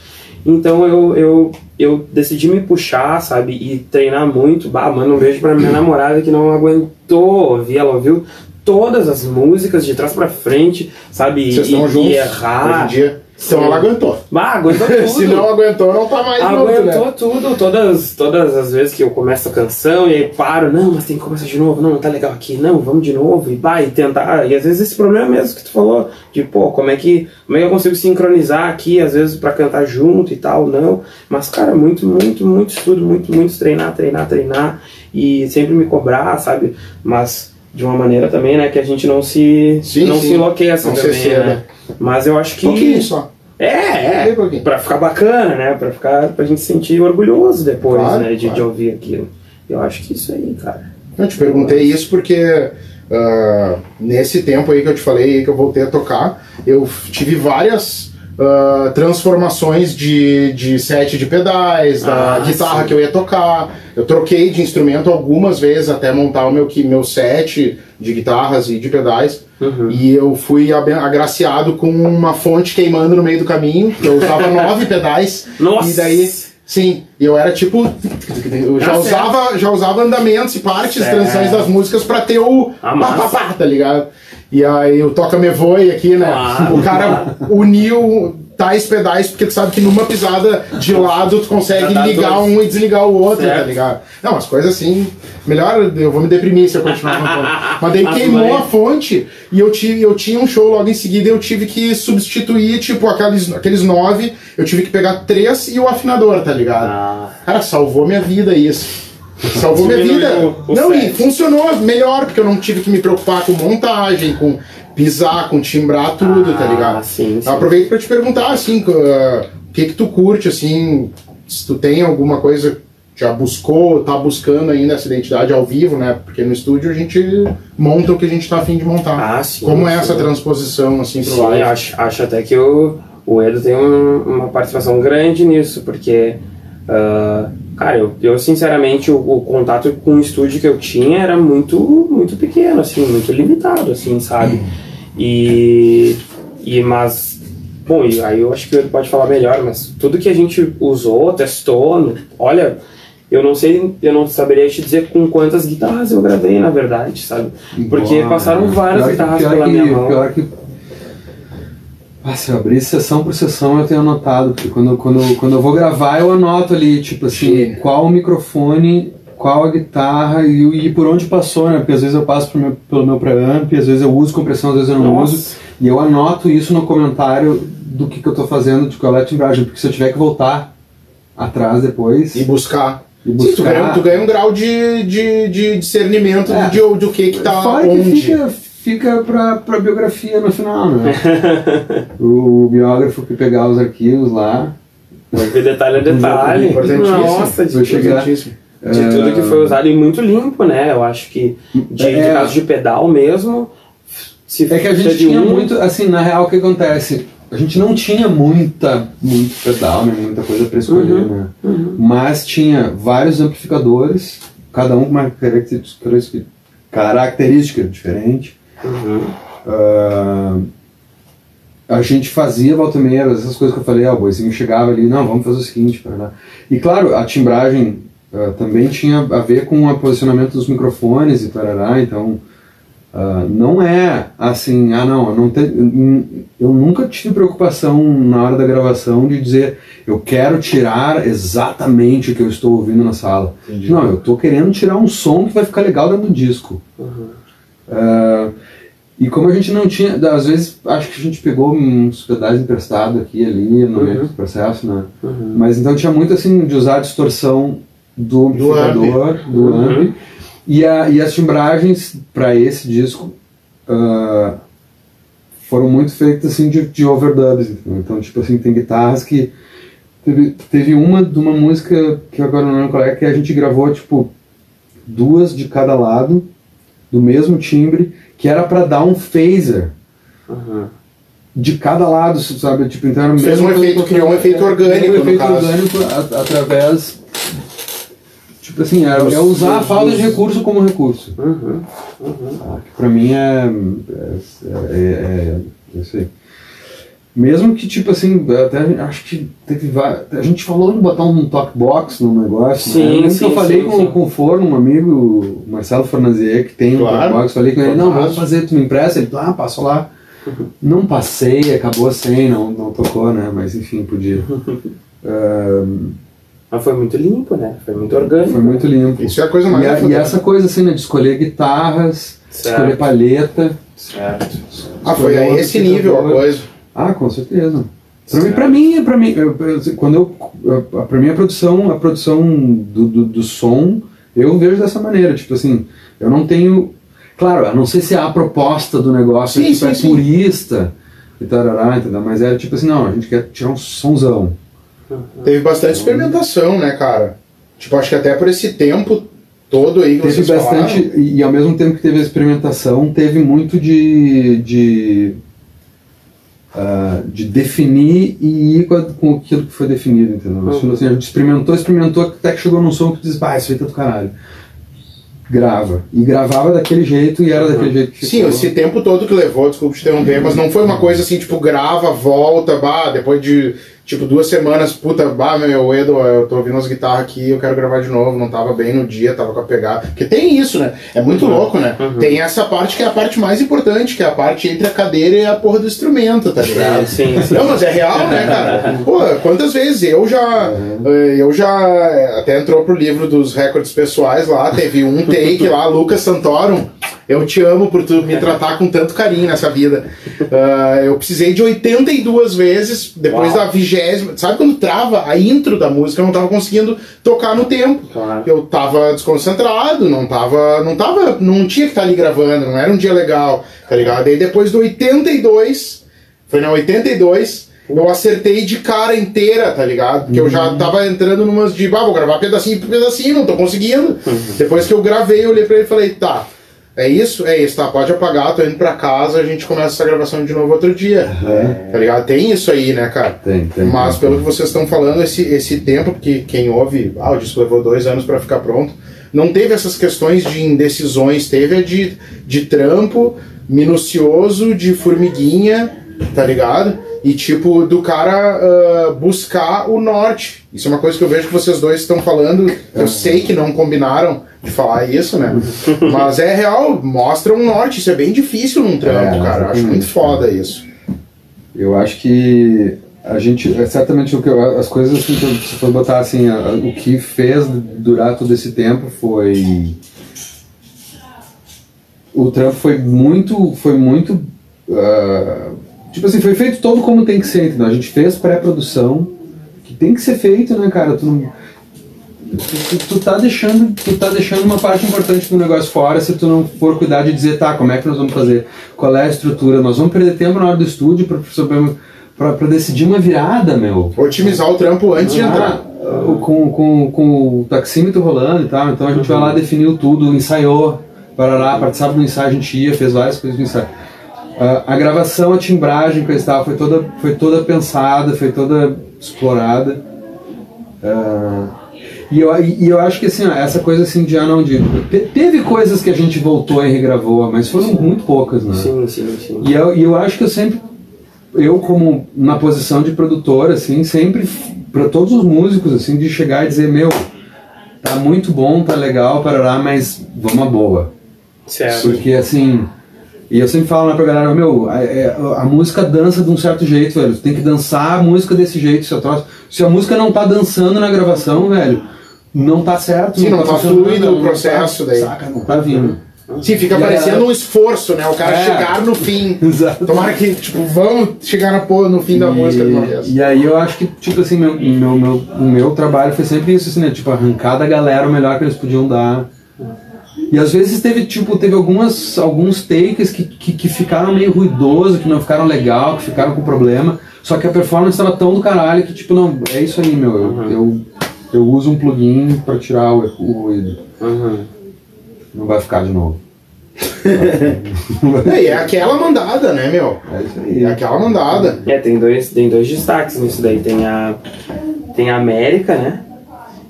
Então eu, eu, eu decidi me puxar, sabe, e treinar muito. Bah, mano, um beijo pra minha namorada que não aguentou ouvir, ela ouviu todas as músicas de trás pra frente, sabe, Vocês e, estão juntos e errar. hoje em dia. Então ela aguentou. Bah, aguentou tudo. Se não aguentou, não tá mais junto, Aguentou né? tudo, todas, todas as vezes que eu começo a canção e aí paro, não, mas tem que começar de novo, não, não tá legal aqui, não, vamos de novo, e vai, e tentar, e às vezes esse problema mesmo que tu falou, de pô, como é que, como é que eu consigo sincronizar aqui, às vezes pra cantar junto e tal, não, mas cara, muito, muito, muito estudo, muito, muito treinar, treinar, treinar, e sempre me cobrar, sabe, mas de uma maneira também, né, que a gente não se, Sim, não sim. se enlouqueça Não se também, exceda. né, mas eu acho que... Um pouquinho só. É, é. pouquinho. Pra ficar bacana, né? Pra, ficar, pra gente se sentir orgulhoso depois, Claro, né? De, de claro. ouvir aquilo. Eu acho que isso aí, cara. Eu te perguntei isso porque ah, nesse tempo aí que eu te falei que eu voltei a tocar, eu tive várias ah, transformações de, de set de pedais, da Ah, guitarra sim. que eu ia tocar. Eu troquei de instrumento algumas vezes até montar o meu, meu set de guitarras e de pedais. Uhum. E eu fui agraciado com uma fonte queimando no meio do caminho. Eu usava nove pedais. Nossa! E daí, sim, eu era tipo. Eu já Tá usava, já usava andamentos e partes, Certo. transições das músicas pra ter o Ah, pá, pá, pá, tá ligado? E aí o Toca Me Voe aqui, né? Claro. O cara uniu tais pedais, porque tu sabe que numa pisada de lado tu consegue ligar dois. um e desligar o outro, Certo. tá ligado? Não, as coisas assim. Melhor, eu vou me deprimir se eu continuar cantando. Mas daí queimou a fonte e eu, tive, eu tinha um show logo em seguida e eu tive que substituir, tipo, aqueles, aqueles nove, eu tive que pegar três e o afinador, tá ligado? Ah, Cara, salvou minha vida isso. Salvou minha vida. Diminuiu o Não, e set. funcionou melhor, porque eu não tive que me preocupar com montagem, com pisar, com timbrar tudo, tá Ah, ligado? sim, sim. Aproveito pra te perguntar, assim, co- ah, o que que tu curte, assim, se tu tem alguma coisa, já buscou, tá buscando ainda essa identidade ao vivo, né? Porque no estúdio a gente monta o que a gente tá afim de montar. Ah, sim, Como é sim. essa transposição, assim, pro sim, live? acho, acho até que o, o Edo tem um- uma participação grande nisso, porque, ah, cara, eu, eu sinceramente, o, o contato com o estúdio que eu tinha era muito, muito pequeno, assim, muito limitado, assim, sabe? E, E, mas, bom, aí eu acho que ele pode falar melhor, mas tudo que a gente usou, testou, olha, eu não sei, eu não saberia te dizer com quantas guitarras eu gravei, na verdade, sabe? Porque Boa, passaram né? várias que- guitarras pior pela que- minha mão. Pior que. Ah, se eu abrir sessão por sessão eu tenho anotado, porque quando, quando, quando eu vou gravar eu anoto ali, tipo assim, Sim. qual o microfone, qual a guitarra e, e por onde passou, né? Porque às vezes eu passo pro meu- pelo meu preamp, às vezes eu uso compressão, às vezes eu não Nossa. uso. E eu anoto isso no comentário do que, que eu tô fazendo, de qual é a timbragem, porque se eu tiver que voltar atrás depois E buscar. e Sim, buscar... tu ganha, tu ganha um grau de, de, de discernimento É. de, do que que tá Fora onde. que fica, fica pra, pra biografia no final, né? o, biógrafo que pegar os arquivos lá. De detalhe a detalhe. Importantíssimo. Nossa, de, Importantíssimo. de tudo que foi usado e muito limpo, né? Eu acho que de, de É. caso de pedal mesmo. Se É que a gente tinha um- muito, assim, na real o que acontece? A gente não tinha muita, muito pedal, né? Muita coisa pra escolher, Uhum, né? uhum. Mas tinha vários amplificadores, cada um com uma característica, característica diferente. Uhum. Ah, a gente fazia volta e meia, essas coisas que eu falei, ó, o boizinho chegava ali, não, vamos fazer o seguinte, lá. E claro, a timbragem ah, também tinha a ver com o posicionamento dos microfones e tarará, então ah, não é assim, ah não, eu, não te, eu nunca tive preocupação na hora da gravação de dizer eu quero tirar exatamente o que eu estou ouvindo na sala. Entendi. Não, eu estou querendo tirar um som que vai ficar legal dentro do disco. Uhum. Ah, e como a gente não tinha, às vezes acho que a gente pegou uns pedais emprestados aqui e ali no meio Uhum. do processo, né? Uhum. Mas então tinha muito assim de usar a distorção do Do amplificador, do Uhum. amp. E, a, e as timbragens para esse disco ah, foram muito feitas assim de, de overdubs. entendeu? Então, tipo assim, tem guitarras que. Teve, teve uma de uma música que agora não lembro qual é, que a gente gravou, tipo, duas de cada lado, do mesmo timbre, que era para dar um phaser Uhum. de cada lado, sabe? Tipo, então era o Fez mesmo um efeito, criou um efeito orgânico, um efeito caso. orgânico a- através. Tipo assim, é, é usar a falta de recurso como recurso. Uhum. Uhum. Tá? Que pra mim é. É, é, é, é isso aí. Mesmo que, tipo assim, até acho que teve A gente falou em botar um talk box no negócio. Sim, né? Sim, eu falei sim, com, sim. com o Forno, um amigo, o Marcelo Fornazier, que tem um Claro. talk box. Falei com ele, não, vamos Fantástico. fazer, tu me empresta? Ele, ah, passo lá. Não passei, acabou sem, não, não tocou, né? Mas enfim, podia. Ahn, Mas foi muito limpo, né? Foi muito orgânico. foi muito limpo. Isso é a coisa mais E, a- e essa coisa assim, né, de escolher guitarras, Certo. escolher palheta. Certo. Ah, foi a um esse nível a coisa. Ah, com certeza. Pra mim, pra mim, pra mim, eu- eu- quando eu, pra mim a produção, a produção do, do, do som, eu vejo dessa maneira, tipo assim, eu não tenho, claro, eu não sei se é a proposta do negócio Sim, tipo, sim, é sim. purista e tarará, entendeu? Mas é tipo assim, não, a gente quer tirar um sonzão. Teve bastante experimentação, né, cara? Tipo, acho que até por esse tempo todo aí que Teve vocês bastante, falaram. e, e ao mesmo tempo que teve a experimentação, teve muito de. de ah, de definir e ir com, a- com aquilo que foi definido, entendeu? Uhum. Tipo assim, a gente experimentou, experimentou, até que chegou num som que tu diz, pá, isso aí tá do caralho. Grava. E gravava daquele jeito e era daquele jeito que Sim, ficou. esse tempo todo que levou, desculpa te interromper, mas não foi uma coisa assim, tipo, grava, volta, bah, depois de, tipo, duas semanas, puta, bah, meu, Edo, eu tô ouvindo as guitarras aqui, eu quero gravar de novo, não tava bem no dia, tava com a pegada. Porque tem isso, né? É muito louco, né? Uhum. Tem essa parte que é a parte mais importante, que é a parte entre a cadeira e a porra do instrumento, tá ligado? Sim, sim. Não, mas é real, né, cara? Pô, quantas vezes eu já. eh, Eu já. Até entrou pro livro dos recordes pessoais lá, teve um take lá, Lucas Santorum. Eu te amo por tu me tratar com tanto carinho nessa vida. Ah, eu precisei de 82 vezes, depois Uau. da vigésima. Sabe quando trava a intro da música? Eu não tava conseguindo tocar no tempo. Claro. Eu tava desconcentrado, não tava. Não tava. Não tinha que estar ali gravando, não era um dia legal, tá ligado? Aí depois do 82, foi na 82, eu acertei de cara inteira, tá ligado? Porque eu já tava entrando numas de, ah, vou gravar pedacinho por pedacinho, não tô conseguindo. Depois que eu gravei, eu olhei pra ele e falei, tá. É isso? É isso, tá? Pode apagar, tô indo pra casa, a gente começa essa gravação de novo outro dia. Tá ligado? Tem isso aí, né, cara? Tem, tem. Mas pelo que vocês estão falando, esse, esse tempo, porque quem ouve, ah, o disco levou dois anos para ficar pronto, não teve essas questões de indecisões, teve a de, de trampo minucioso, de formiguinha, tá ligado? E tipo, do cara ah, buscar o norte. Isso é uma coisa que eu vejo que vocês dois estão falando. Eu sei que não combinaram de falar isso, né? Mas é real, mostra um norte. Isso é bem difícil num trampo, É, cara. Eu acho muito foda isso. Eu acho que a gente, é certamente o que as coisas assim, que eu- se for botar assim, a- o que fez durar todo esse tempo foi o trampo foi muito, foi muito, ah, tipo assim, foi feito todo como tem que ser, entendeu? A gente fez pré-produção, que tem que ser feito, né, cara? Tu não, tu, tu, tu tá deixando, tu tá deixando uma parte importante do negócio fora se tu não for cuidar de dizer, tá, como é que nós vamos fazer? Qual é a estrutura? Nós vamos perder tempo na hora do estúdio pra, pra, pra decidir uma virada, meu. Otimizar o trampo antes de entrar. Ah, com, com, com o taxímetro rolando e tal, então a gente vai lá, definiu tudo, ensaiou, parará, participava do ensaio, a gente ia, fez várias coisas do ensaio. Ah, a gravação, a timbragem, coisa e tal, foi toda, foi toda pensada, foi toda explorada. Ah, e, eu, e eu acho que assim, ó, essa coisa assim de ah não, de, te- teve coisas que a gente voltou e regravou, mas foram muito poucas, né? Sim, sim, sim. E eu, e eu acho que eu sempre, eu como na posição de produtor, assim, sempre para todos os músicos, assim, de chegar e dizer, meu, tá muito bom, tá legal, parará, mas vamos a boa. Certo. Porque assim, e eu sempre falo né, pra galera, meu, a, é- a música dança de um certo jeito, velho. Tu tem que dançar a música desse jeito, seu troço. Se a música não tá dançando na gravação, velho, não tá certo. Sim, não tá funcionando, fluido o não tá- processo daí. Saca, não tá vindo. Sim, fica E parecendo um esforço, né? O cara É. chegar no fim. Exato. Tomara que, tipo, vamos chegar no fim da música de uma vez. E aí eu acho que, tipo assim, meu, meu, meu, o meu trabalho foi sempre isso, assim, né? Tipo, arrancar da galera o melhor que eles podiam dar. E às vezes teve, tipo, teve algumas, alguns takes que, que, que ficaram meio ruidoso, que não ficaram legal, que ficaram com problema. Só que a performance estava tão do caralho que, tipo, não, é isso aí, meu. Eu, eu, eu uso um plugin pra tirar o, o ruído. Uhum. Não vai ficar de novo. É, e é aquela mandada, né, meu? É isso aí. É aquela mandada. É, tem dois, tem dois destaques nisso daí. Tem a, tem a América, né?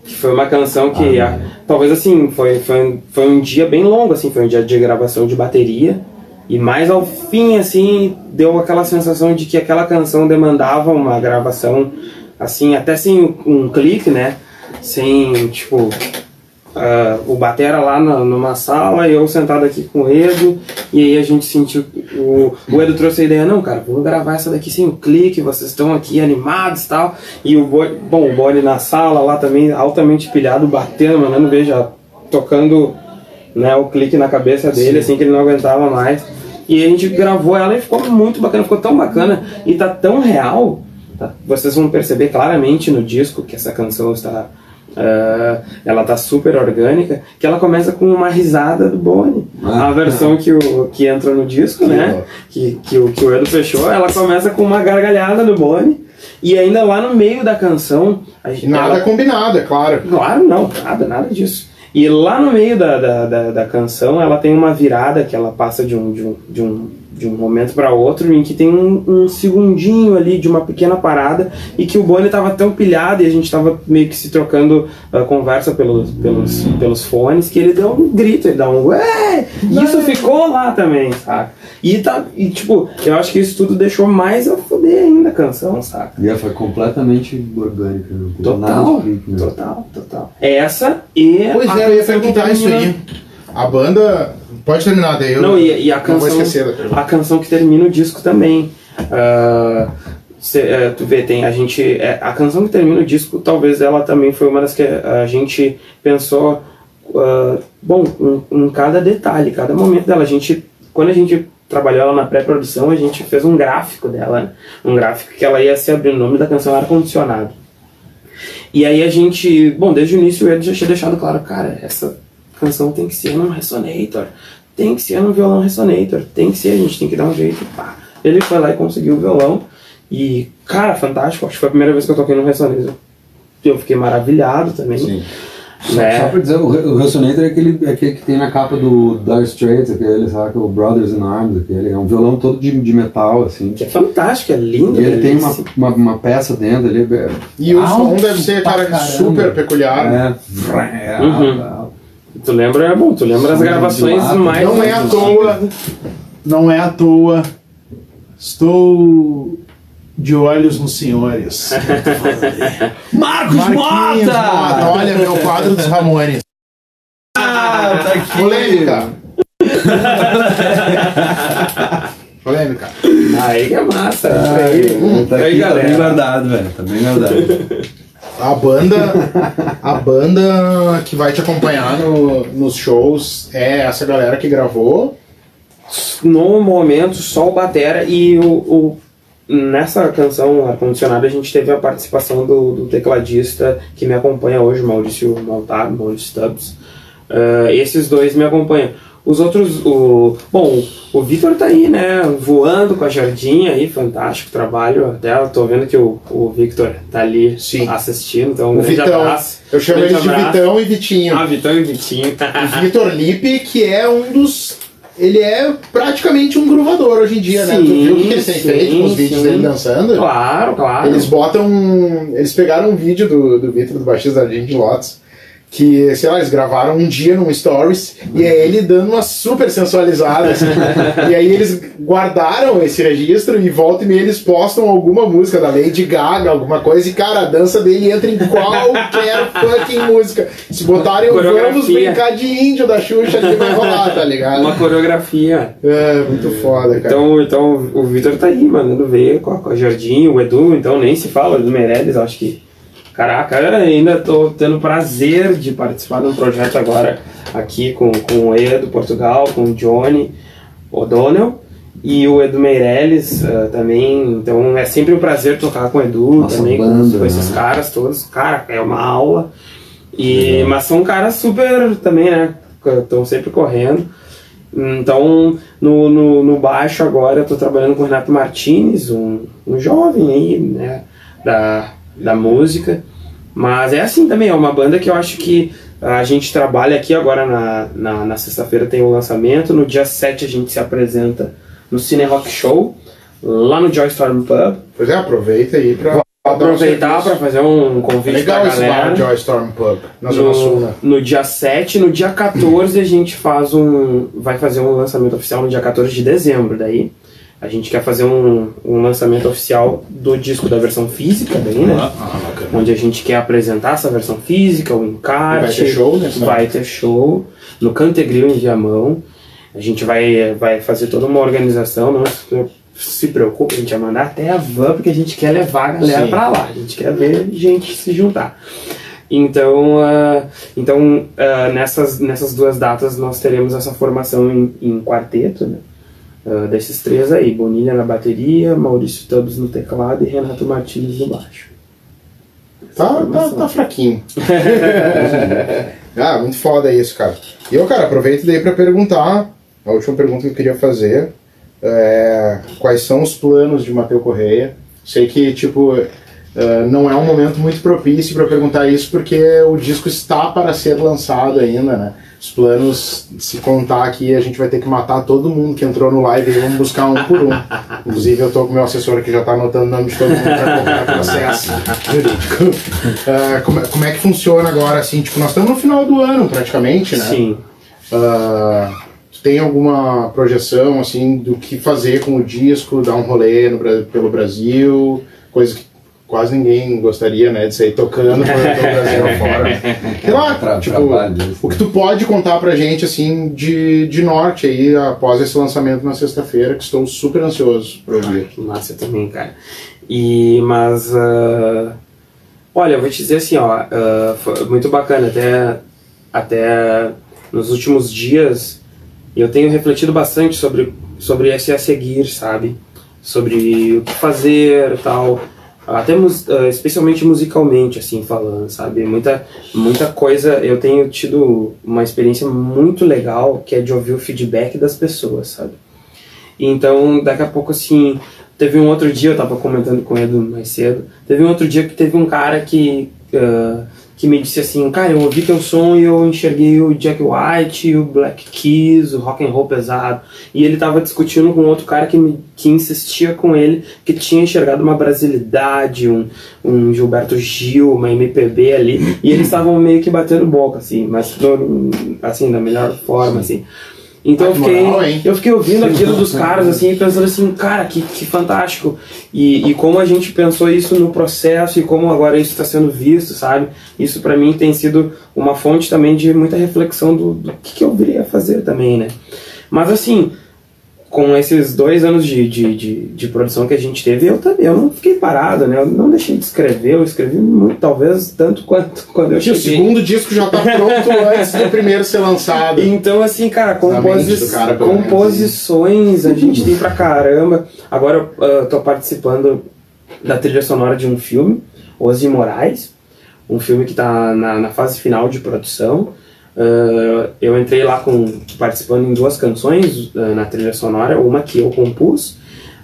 Que foi uma canção que, a- talvez assim, foi, foi, um- foi um dia bem longo, assim, foi um dia de gravação de bateria. E mais ao fim, assim, deu aquela sensação de que aquela canção demandava uma gravação, assim, até sem um clique, né? Sem, tipo, ah, o Batera lá na- numa sala e eu sentado aqui com o Edo, e aí a gente sentiu. O, o Edo trouxe a ideia: não, cara, vamos gravar essa daqui sem o clique, vocês estão aqui animados e tal. E o Boni, bom, o Boni na sala lá também, altamente pilhado, batendo, mandando já tocando né, o clique na cabeça dele, assim que ele não aguentava mais. E a gente gravou ela e ficou muito bacana, ficou tão bacana e tá tão real. tá? Vocês vão perceber claramente no disco que essa canção está. Ah, ela tá super orgânica, que ela começa com uma risada do Boni. Ah, a versão que, o, que entra no disco, né? Que, que, o, que o Edo fechou, ela começa com uma gargalhada do Boni. E ainda lá no meio da canção. Gente, Nada ela- combinado, é claro. Claro, não, nada, nada disso. E lá no meio da, da, da, da canção, ela tem uma virada que ela passa de um, de um, de um, de um momento para outro, em que tem um, um segundinho ali de uma pequena parada, e que o Bonnie tava tão pilhado e a gente tava meio que se trocando a conversa pelos, pelos, pelos fones, que ele deu um grito, ele dá um ué! E isso ficou lá também, saca? E, tá, e tipo, eu acho que isso tudo deixou mais a foder ainda a canção, saca? E ela foi completamente orgânica, não nada Total, né? total, total. Essa e Pois a é, eu ia perguntar isso aí. A banda. Pode terminar daí. Eu Não, e, e a não vou canção, esquecer da a canção que termina o disco também. Ah, cê, é, tu vê, tem a gente, é, a canção que termina o disco, talvez ela também foi uma das que a gente pensou, ah, bom, em, em cada detalhe, cada momento dela. A gente, quando a gente trabalhou ela na pré-produção, a gente fez um gráfico dela, um gráfico que ela ia se abrir. O nome da canção era Condicionado. E aí a gente, bom, desde o início ele já tinha deixado claro, cara, essa canção tem que ser num resonator, tem que ser num violão resonator, tem que ser, a gente tem que dar um jeito, pá. Ele foi lá e conseguiu o violão e, cara, fantástico, acho que foi a primeira vez que eu toquei no resonator. Eu fiquei maravilhado também. Sim. Só, Né? só pra dizer, o, Re- o Resonator é aquele, é aquele que tem na capa do Dire Straits, aquele, sabe, o Brothers in Arms, aquele, é um violão todo de, de metal, assim. Que é fantástico, é lindo. E ele tem uma, uma, uma peça dentro ali. é- E o som deve ser, cara, caramba. super peculiar. É, é, Uhum. Tu lembra, é bom, tu lembra as gravações mais... Não é à toa. Não é à toa Estou de olhos nos senhores. Marcos Mota! Mota, Olha, meu quadro dos Ramones. Ah, tá aqui. Polêmica. Polêmica. Aí que é massa. aí, Hum, tá aí, aqui, tá bem galera. guardado, velho. Tá bem guardado. A banda, a banda que vai te acompanhar no- nos shows é essa galera que gravou. No momento, só o Batera e o, o- nessa canção ar-condicionado a gente teve a participação do, do tecladista que me acompanha hoje, Maurício Montalvo, Maurício Stubbs. Ah, esses dois me acompanham. Os outros, o. Bom, o Vitor tá aí, né? Voando com a Jardim aí, fantástico trabalho. Eu tô vendo que o, o Victor tá ali Sim. assistindo, então um O grande Vitão. abraço. Eu chamo eles de abraço. Vitão e Vitinho. Ah, Vitão e Vitinho. O Vitor Lipe, que é um dos. Ele é praticamente um gruvador hoje em dia, né? Tu Sim, viu o que eles têm sim, feito com os vídeos sim. dele dançando? claro, claro. Eles botam. Eles pegaram um vídeo do, do Vitor, do baixista da Gente Lotus, que, sei lá, eles gravaram um dia num Stories e é ele dando uma super sensualizada. assim. e aí eles guardaram esse registro e volta e meia eles postam alguma música da Lady Gaga, alguma coisa, e cara, a dança dele entra em qualquer fucking música. Se botarem o. Vamos Brincar de Índio da Xuxa, ali vai rolar, tá ligado? Uma coreografia. É, muito foda, cara. Então, então o Vitor tá aí, mandando ver com a, com a Jardim, o Edu, então nem se fala, o Edu Meirelles, acho que. Caraca, eu ainda tô tendo prazer de participar de um projeto agora aqui com, com o Edu Portugal, com o Johnny O'Donnell e o Edu Meirelles ah, também. Então é sempre um prazer tocar com o Edu Nossa também, com- banda, com, esses né? caras todos. Cara, é uma aula. E, mas são caras super também, né? Estão sempre correndo. Então, no, no, no baixo agora eu tô trabalhando com o Renato Martinez, um, um jovem aí, né, da, da música. Mas é assim também, é uma banda que eu acho que a gente trabalha aqui agora na, na, na sexta-feira tem o lançamento, no dia 7 a gente se apresenta no Cine Rock Show, lá no Joy Storm Pub. Pois é, aproveita aí pra. Aproveitar para fazer um convite Legal pra esse galera. bar Joy Storm Pub, na Zona Sul, né? No, no dia 7, no dia 14 a gente faz um. Vai fazer um lançamento oficial no dia 14 de dezembro. Daí a gente quer fazer um, um lançamento oficial do disco da versão física, daí, né? Ah, bacana. Onde a gente quer apresentar essa versão física, o encarte. Vai ter show, né? Vai ter show no Cantegril em Viamão. A gente vai, vai fazer toda uma organização, não se- preocupe, a gente vai mandar até a van, porque a gente quer levar a galera pra lá. A gente quer ver gente se juntar. Então, ah, então ah, nessas, nessas duas datas nós teremos essa formação em, em quarteto, né? Ah, desses três aí, Bonilha na bateria, Maurício Tubbs no teclado e Renato Martins no baixo. Tá, tá, tá fraquinho. ah, muito foda isso, cara. E eu, cara, aproveito daí pra perguntar, a última pergunta que eu queria fazer, é, quais são os planos de Mateu Correia? Sei que, tipo, é, não é um momento muito propício pra perguntar isso, porque o disco está para ser lançado ainda, né? Os planos, se contar aqui, a gente vai ter que matar todo mundo que entrou no live e vamos buscar um por um. Inclusive, eu tô com o meu assessor que já tá anotando o nome de todo mundo pra qualquer processo jurídico. Ah, como, é- como é que funciona agora, assim? Tipo, nós estamos no final do ano, praticamente, né? Sim. Tu tem alguma projeção, assim, do que fazer com o disco, dar um rolê no pelo Brasil, coisa que quase ninguém gostaria, né, de sair tocando pelo pelo Brasil afora. Sei lá, Tra- tipo, trabalho desse, o que tu pode contar pra gente, assim, de, de norte aí, após esse lançamento na sexta-feira, que estou super ansioso pra ouvir. Que massa também, cara. E, mas, ah, olha, eu vou te dizer assim, ó, ah, foi muito bacana, até, até nos últimos dias eu tenho refletido bastante sobre, sobre esse a seguir, sabe? Sobre o que fazer e tal. Até ah, especialmente musicalmente, assim, falando, sabe? Muita, muita coisa. Eu tenho tido uma experiência muito legal que é de ouvir o feedback das pessoas, sabe? Então, daqui a pouco, assim, teve um outro dia, eu tava comentando com o Edu mais cedo, teve um outro dia que teve um cara que, ah, que me disse assim, cara, eu ouvi teu som e eu enxerguei o Jack White, o Black Keys, o rock and roll pesado, e ele tava discutindo com outro cara que, me, que insistia com ele, que tinha enxergado uma brasilidade, um, um Gilberto Gil, uma MPB ali, e eles estavam meio que batendo boca, assim, mas assim, da melhor forma, assim. Então eu que fiquei, moral, eu fiquei ouvindo aquilo dos caras assim, e pensando assim, cara, que, que fantástico. E, e como a gente pensou isso no processo e como agora isso está sendo visto, sabe? Isso para mim tem sido uma fonte também de muita reflexão do, do que, que eu viria a fazer também, né? Mas assim, com esses dois anos de, de, de, de produção que a gente teve, eu também eu não fiquei parado, né? Eu não deixei de escrever, eu escrevi muito, talvez tanto quanto quando eu Aqui, o cheguei. segundo disco já tá pronto antes do primeiro ser lançado. Então, assim, cara, composi cara, composições a gente tem pra caramba. Agora eu ah, tô participando da trilha sonora de um filme, Os Imorais, um filme que tá na, na fase final de produção. Ah, eu entrei lá com, participando em duas canções ah, na trilha sonora, uma que eu compus,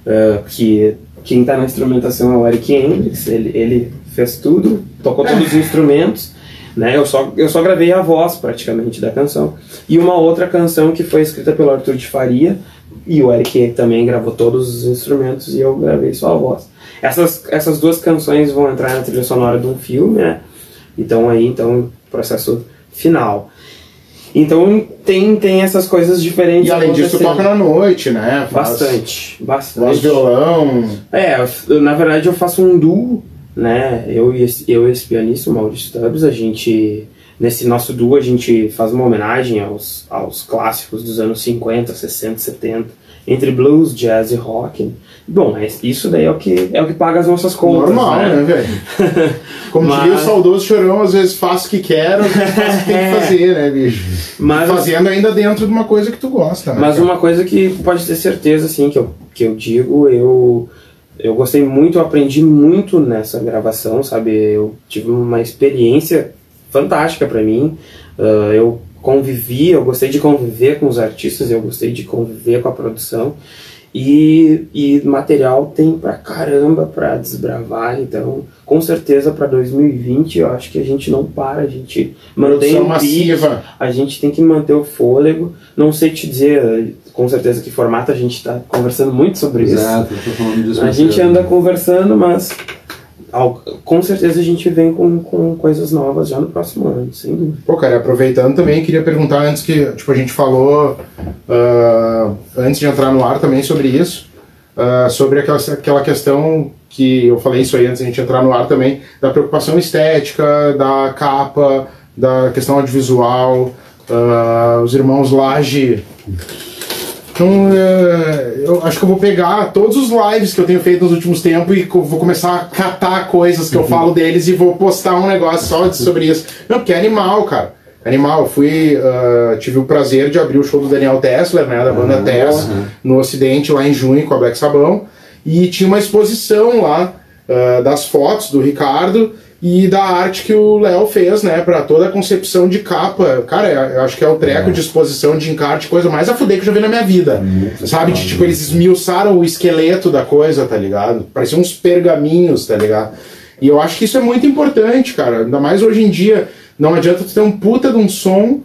ah, que quem tá na instrumentação é o Eric Hendricks, ele, ele fez tudo, tocou todos os instrumentos, né? Eu só, eu só gravei a voz praticamente da canção. E uma outra canção que foi escrita pelo Arthur de Faria, e o Eric também gravou todos os instrumentos e eu gravei só a voz. Essas, essas duas canções vão entrar na trilha sonora de um filme, né? Então aí, então, processo final. Então tem, tem essas coisas diferentes. E além disso, toca na noite, né? Faz- Bastante, Faz bastante. violão. É, eu- na verdade eu faço um duo, né? Eu e esse, eu e esse pianista, o Maurício Tubbs, a gente. Nesse nosso duo a gente faz uma homenagem aos, aos clássicos dos anos 50, 60, 70, entre blues, jazz e rock. Bom, é- isso daí é o que, é o que paga as nossas contas. Normal, né, velho? Como Mas- diria o saudoso chorão, às vezes faço o que quero, às vezes faço o que tem que fazer, né, bicho? Mas- Fazendo ainda dentro de uma coisa que tu gosta, né? Mas cara? uma coisa que pode ter certeza, assim, que eu, que eu digo, eu, eu gostei muito, eu aprendi muito nessa gravação, sabe? Eu tive uma experiência fantástica pra mim. Ah, eu convivi, eu gostei de conviver com os artistas, eu gostei de conviver com a produção. E, e material tem pra caramba pra desbravar, então com certeza pra 2020 eu acho que a gente não para, a gente mantém o massiva. a gente tem que manter o fôlego. Não sei te dizer com certeza que formato a gente está conversando muito sobre isso. Exato, tô falando disso. A mais gente anda conversando, mas com certeza a gente vem com, com coisas novas já no próximo ano, sem dúvida. Pô, cara, aproveitando também, queria perguntar antes que, tipo, a gente falou, ah, antes de entrar no ar também sobre isso, ah, sobre aquela, aquela questão que eu falei isso aí antes de a gente entrar no ar também, da preocupação estética, da capa, da questão audiovisual, ah, os irmãos Laje. Então, é, eu acho que eu vou pegar todos os lives que eu tenho feito nos últimos tempos e vou começar a catar coisas que eu falo deles e vou postar um negócio só sobre isso. Não, porque é animal, cara. Animal. Eu fui, ah, tive o prazer de abrir o show do Daniel Tessler, né, da banda Ah, Tess, uhum. no Ocidente, lá em junho, com a Black Sabão. E tinha uma exposição lá ah, das fotos do Ricardo e da arte que o Léo fez, né, pra toda a concepção de capa. Cara, eu acho que é o treco de exposição de encarte, coisa mais a fuder que eu já vi na minha vida. Sabe? De, tipo, eles esmiuçaram o esqueleto da coisa, tá ligado? Pareciam uns pergaminhos, tá ligado? E eu acho que isso é muito importante, cara. Ainda mais hoje em dia. Não adianta tu ter um puta de um som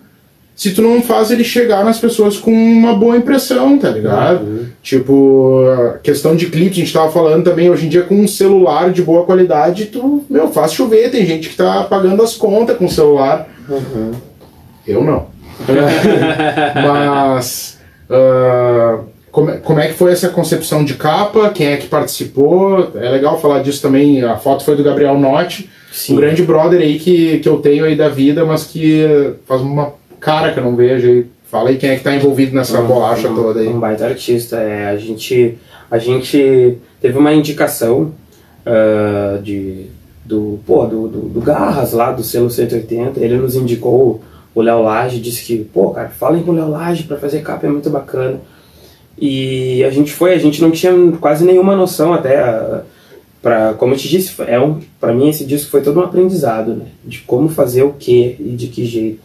se tu não faz ele chegar nas pessoas com uma boa impressão, tá ligado? Tipo, a questão de clipe, a gente tava falando também, hoje em dia com um celular de boa qualidade, tu, meu, faz chover, tem gente que tá pagando as contas com o celular. Eu não. Mas ah, como, é- como é que foi essa concepção de capa? Quem é que participou? É legal falar disso também. A foto foi do Gabriel Notti, um grande brother aí que, que eu tenho aí da vida, mas que faz uma cara que eu não vejo aí. Fala aí quem é que tá envolvido nessa bolacha toda aí. Um baita artista. É, a, gente, a gente teve uma indicação ah, de, do, pô, do, do, do Garras lá, do selo 180. Ele nos indicou o Léo Lage, disse que, pô, cara, falem com o Léo Lage pra fazer capa, é muito bacana. E a gente foi, a gente não tinha quase nenhuma noção até. ah, Pra, como eu te disse, é um, para mim esse disco foi todo um aprendizado, né? De como fazer o que e de que jeito.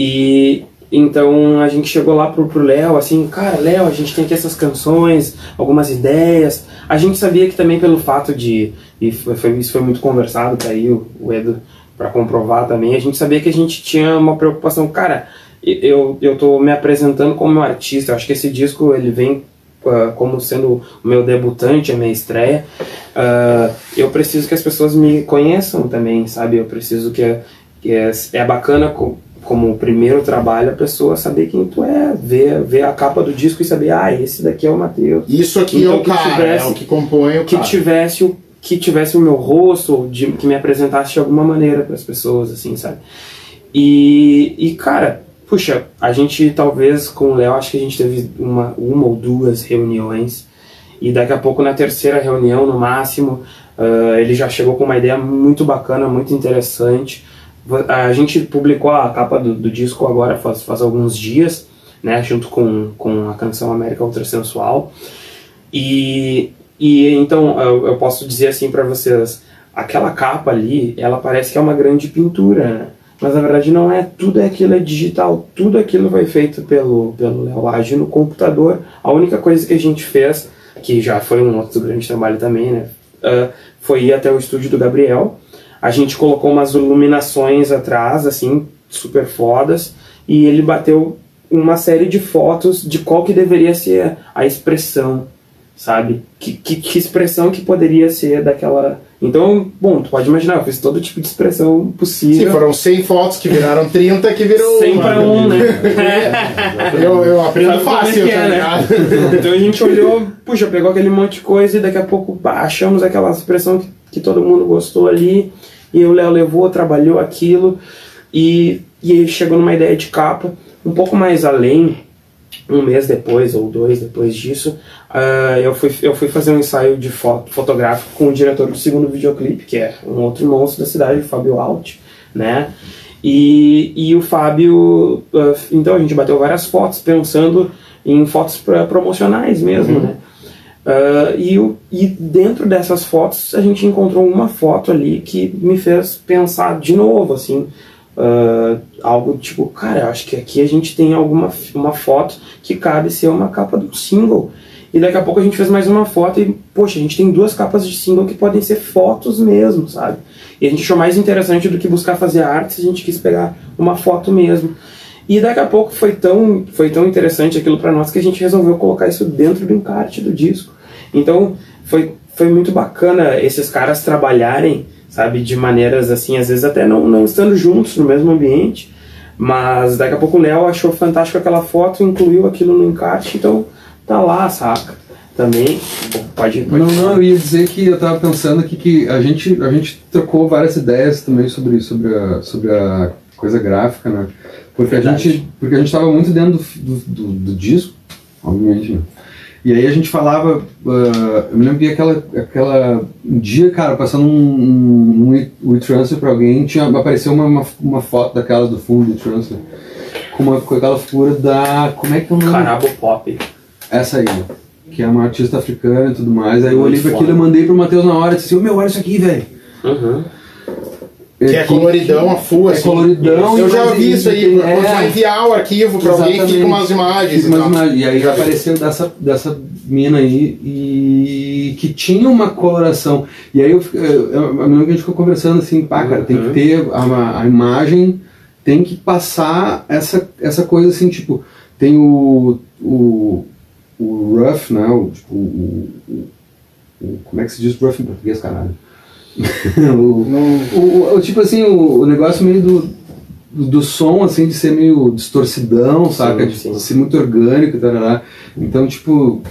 E então a gente chegou lá pro, pro Léo, assim, cara, Léo, a gente tem aqui essas canções, algumas ideias. A gente sabia que também pelo fato de, e foi, isso foi muito conversado, tá aí o, o Edo para comprovar também, a gente sabia que a gente tinha uma preocupação, cara, eu, eu tô me apresentando como um artista, eu acho que esse disco ele vem ah, como sendo o meu debutante, a minha estreia, ah, eu preciso que as pessoas me conheçam também, sabe? Eu preciso que, que é, é bacana como o primeiro trabalho, a pessoa saber quem tu é, ver, ver a capa do disco e saber, ah, esse daqui é o Matheus. Isso aqui Então, é o que cara, tivesse- é o que compõe o Que cara. tivesse o que tivesse o meu rosto, de, que me apresentasse de alguma maneira para as pessoas, assim, sabe? E, e cara, puxa, a gente talvez com o Léo, acho que a gente teve uma, uma ou duas reuniões, e daqui a pouco na terceira reunião, no máximo, ah, ele já chegou com uma ideia muito bacana, muito interessante. A gente publicou a capa do, do disco agora faz, faz alguns dias, né, junto com, com a canção América Ultrasensual. E, e então eu, eu posso dizer assim para vocês, aquela capa ali, ela parece que é uma grande pintura, né? mas na verdade não é, tudo aquilo é digital, tudo aquilo foi feito pelo pelo Léo no computador. A única coisa que a gente fez, que já foi um outro grande trabalho também, né, ah, foi ir até o estúdio do Gabriel. A gente colocou umas iluminações atrás, assim, super fodas, e ele bateu uma série de fotos de qual que deveria ser a expressão, sabe? Que, que, que expressão que poderia ser daquela. Então, bom, tu pode imaginar, eu fiz todo tipo de expressão Sim, possível. foram 100 fotos que viraram 30 que virou 100 uma. para um, né? Eu, eu aprendo Sabe é fácil, é, tá né? ligado? Então a gente olhou, puxa, pegou aquele monte de coisa e daqui a pouco achamos aquela expressão que, que todo mundo gostou ali. E o Léo levou, trabalhou aquilo e, e aí chegou numa ideia de capa um pouco mais além. Um mês depois ou dois depois disso, ah, eu, fui, eu fui fazer um ensaio de foto, fotográfico com o diretor do segundo videoclipe, que é um outro monstro da cidade, o Fábio Alt, né? E, e o Fábio, ah, então a gente bateu várias fotos pensando em fotos pra, promocionais mesmo, né? Ah, e, e dentro dessas fotos a gente encontrou uma foto ali que me fez pensar de novo, assim, ah, algo tipo, cara, acho que aqui a gente tem alguma uma foto que cabe ser uma capa do single. E daqui a pouco a gente fez mais uma foto e, poxa, a gente tem duas capas de single que podem ser fotos mesmo, sabe? E a gente achou mais interessante do que buscar fazer arte, a gente quis pegar uma foto mesmo. E daqui a pouco foi tão, foi tão interessante aquilo para nós que a gente resolveu colocar isso dentro do encarte do disco. Então foi, foi muito bacana esses caras trabalharem, sabe, de maneiras assim, às vezes até não, não estando juntos no mesmo ambiente, mas daqui a pouco o Léo achou fantástico aquela foto, incluiu aquilo no encarte, então tá lá, saca? Também, pode, pode Não, não, eu ia dizer que eu tava pensando aqui que a gente, a gente trocou várias ideias também sobre, sobre, a, sobre a coisa gráfica, né? Porque a gente, porque a gente tava muito dentro do, do, do, do disco, obviamente, né? E aí a gente falava, ah, eu me lembro que aquela, aquela um dia, cara, passando um, um, um e-transfer pra alguém, tinha, apareceu uma, uma, uma foto daquelas do fundo do e-transfer, com, uma, com aquela figura da, como é que é o nome? Carabo Pop. Essa aí, que é uma artista africana e tudo mais. Aí eu olhei pra aquilo e mandei pro Matheus na hora e disse assim, "Ô, meu, olha isso aqui, velho. Uhum. Que é coloridão a full, É assim. coloridão. Eu já vi isso aí. Quando é, vai enviar o arquivo pra alguém, fica umas imagens. fica e umas imagens. E aí Já vi. apareceu dessa, dessa mina aí e que tinha uma coloração. E aí eu, eu, eu, eu a gente ficou conversando assim, pá, cara, tem que Uhum. ter a, a imagem, tem que passar essa, essa coisa assim, tipo, tem o, o, o rough, né? O, tipo, o, o- o- como é que se diz rough em português, caralho? o, o, o- tipo assim, o, o negócio meio do, do, som, assim, de ser meio distorcidão, saca? De, sim. de ser muito orgânico e tal. Então, tipo,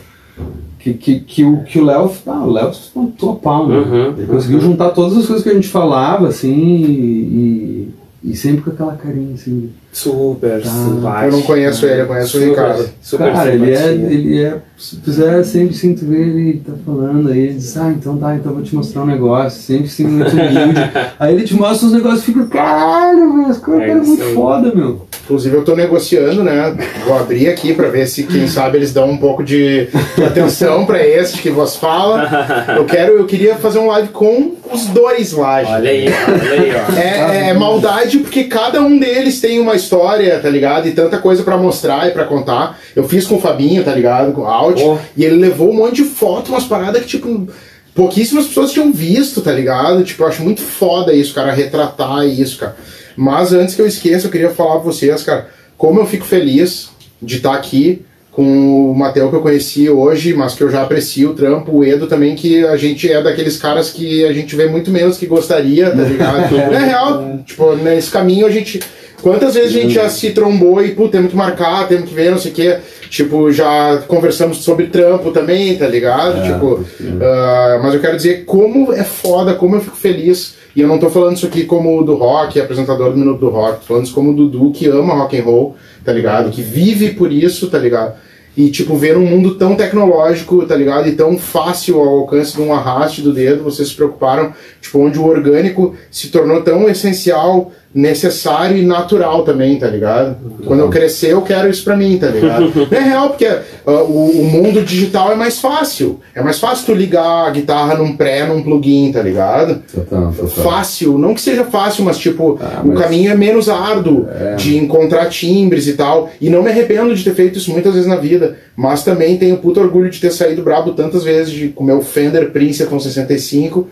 que, que, que o que o Léo. Ah, o Léo montou a pau, né? Uhum, Ele conseguiu juntar todas as coisas que a gente falava, assim, e, e sempre com aquela carinha, assim. Super Tá. simpático. Eu não conheço ele, eu conheço o Super, Ricardo. super Cara, ele é, ele é. Se fizer sempre tu vê ele tá falando, aí ele diz, ah, então tá, então vou te mostrar um negócio, sempre assim, muito humilde. aí ele te mostra os negócios e fica, caralho, velho, esse cara É é muito foda, meu. Inclusive eu tô negociando, né? Vou abrir aqui pra ver se, quem sabe, eles dão um pouco de, atenção pra esse que vos fala. Eu quero, eu queria fazer um live com os dois lá. Olha aí, olha aí, ó. É, é maldade porque cada um deles tem uma história, tá ligado? E tanta coisa pra mostrar e pra contar. Eu fiz com o Fabinho, tá ligado? Com o Alt. Oh. E ele levou um monte de foto, umas paradas que, tipo, pouquíssimas pessoas tinham visto, tá ligado? Tipo, eu acho muito foda isso, cara, retratar isso, cara. Mas antes que eu esqueça, eu queria falar pra vocês, cara, como eu fico feliz de estar aqui com o Matheus que eu conheci hoje, mas que eu já aprecio o trampo, o Edo também, que a gente é daqueles caras que a gente vê muito menos que gostaria, tá ligado? Na real, tipo, nesse caminho a gente. Quantas vezes a gente já se trombou e, pô, temos que marcar, temos que ver, não sei o quê. Tipo, já conversamos sobre trampo também, tá ligado? É, tipo, ah, mas eu quero dizer como é foda, como eu fico feliz. E eu não tô falando isso aqui como do rock, apresentador do Minuto do Rock. Tô falando isso como o Dudu, que ama rock and roll, tá ligado? Que vive por isso, tá ligado? E, tipo, ver um mundo tão tecnológico, tá ligado? E tão fácil ao alcance de um arraste do dedo, vocês se preocuparam, tipo, onde o orgânico se tornou tão essencial, necessário e natural também, tá ligado? Quando eu crescer, eu quero isso pra mim, tá ligado? Não é real, porque ah, o, o mundo digital é mais fácil. É mais fácil tu ligar a guitarra num pré, num plugin, tá ligado? Total, total. Fácil, não que seja fácil, mas tipo, Ah, o mas- caminho é menos árduo É. de encontrar timbres e tal. E não me arrependo de ter feito isso muitas vezes na vida, mas também tenho puto orgulho de ter saído brabo tantas vezes de, com o meu Fender Princeton 65,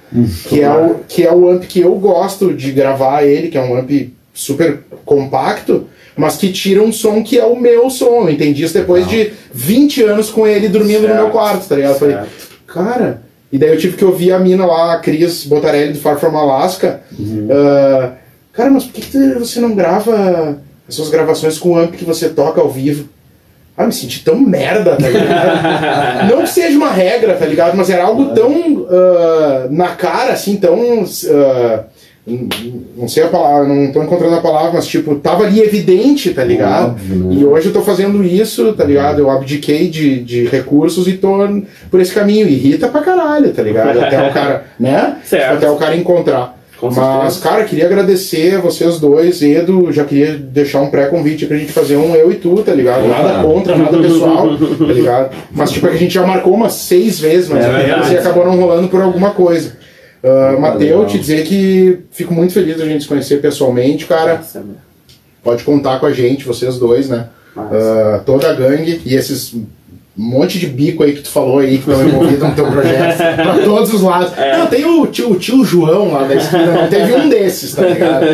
que, é o, que é o amp que eu gosto de gravar ele, que é um amp super compacto. Mas que tira um som que é o meu som. Eu entendi isso depois de 20 anos com ele dormindo no Certo. meu quarto, tá ligado? Falei, cara. E daí eu tive que ouvir a mina lá, a Cris Botarelli do Far From Alaska. Ah, cara, mas por que, que você não grava as suas gravações com o amp que você toca ao vivo? Ah, me senti tão merda, tá ligado? não que seja uma regra, tá ligado? Mas era algo tão ah, na cara, assim, tão. n- não sei a palavra, não tô encontrando a palavra, mas tipo, tava ali evidente, tá ligado? Óbvio, né? E hoje eu tô fazendo isso, tá ligado? Eu abdiquei de, de recursos e tô por esse caminho. Irrita pra caralho, tá ligado? Até o cara, né? Certo. Até o cara encontrar. Mas, cara, queria agradecer a vocês dois, Edu, já queria deixar um pré-convite pra gente fazer um eu e tu, tá ligado? Nada contra, nada pessoal, tá ligado? Mas, tipo, é que a gente já marcou umas seis vezes, mais É ou menos, verdade. e acabou não rolando por alguma coisa. Uh, Mateu, legal. te dizer que fico muito feliz da gente se conhecer pessoalmente, cara. Nossa, meu. Pode contar com a gente, vocês dois, né? Uh, toda a gangue e esses monte de bico aí que tu falou aí que estão envolvidos no teu projeto, pra todos os lados. Não, tem o tio, o tio João lá da esquina, não teve um desses, tá ligado?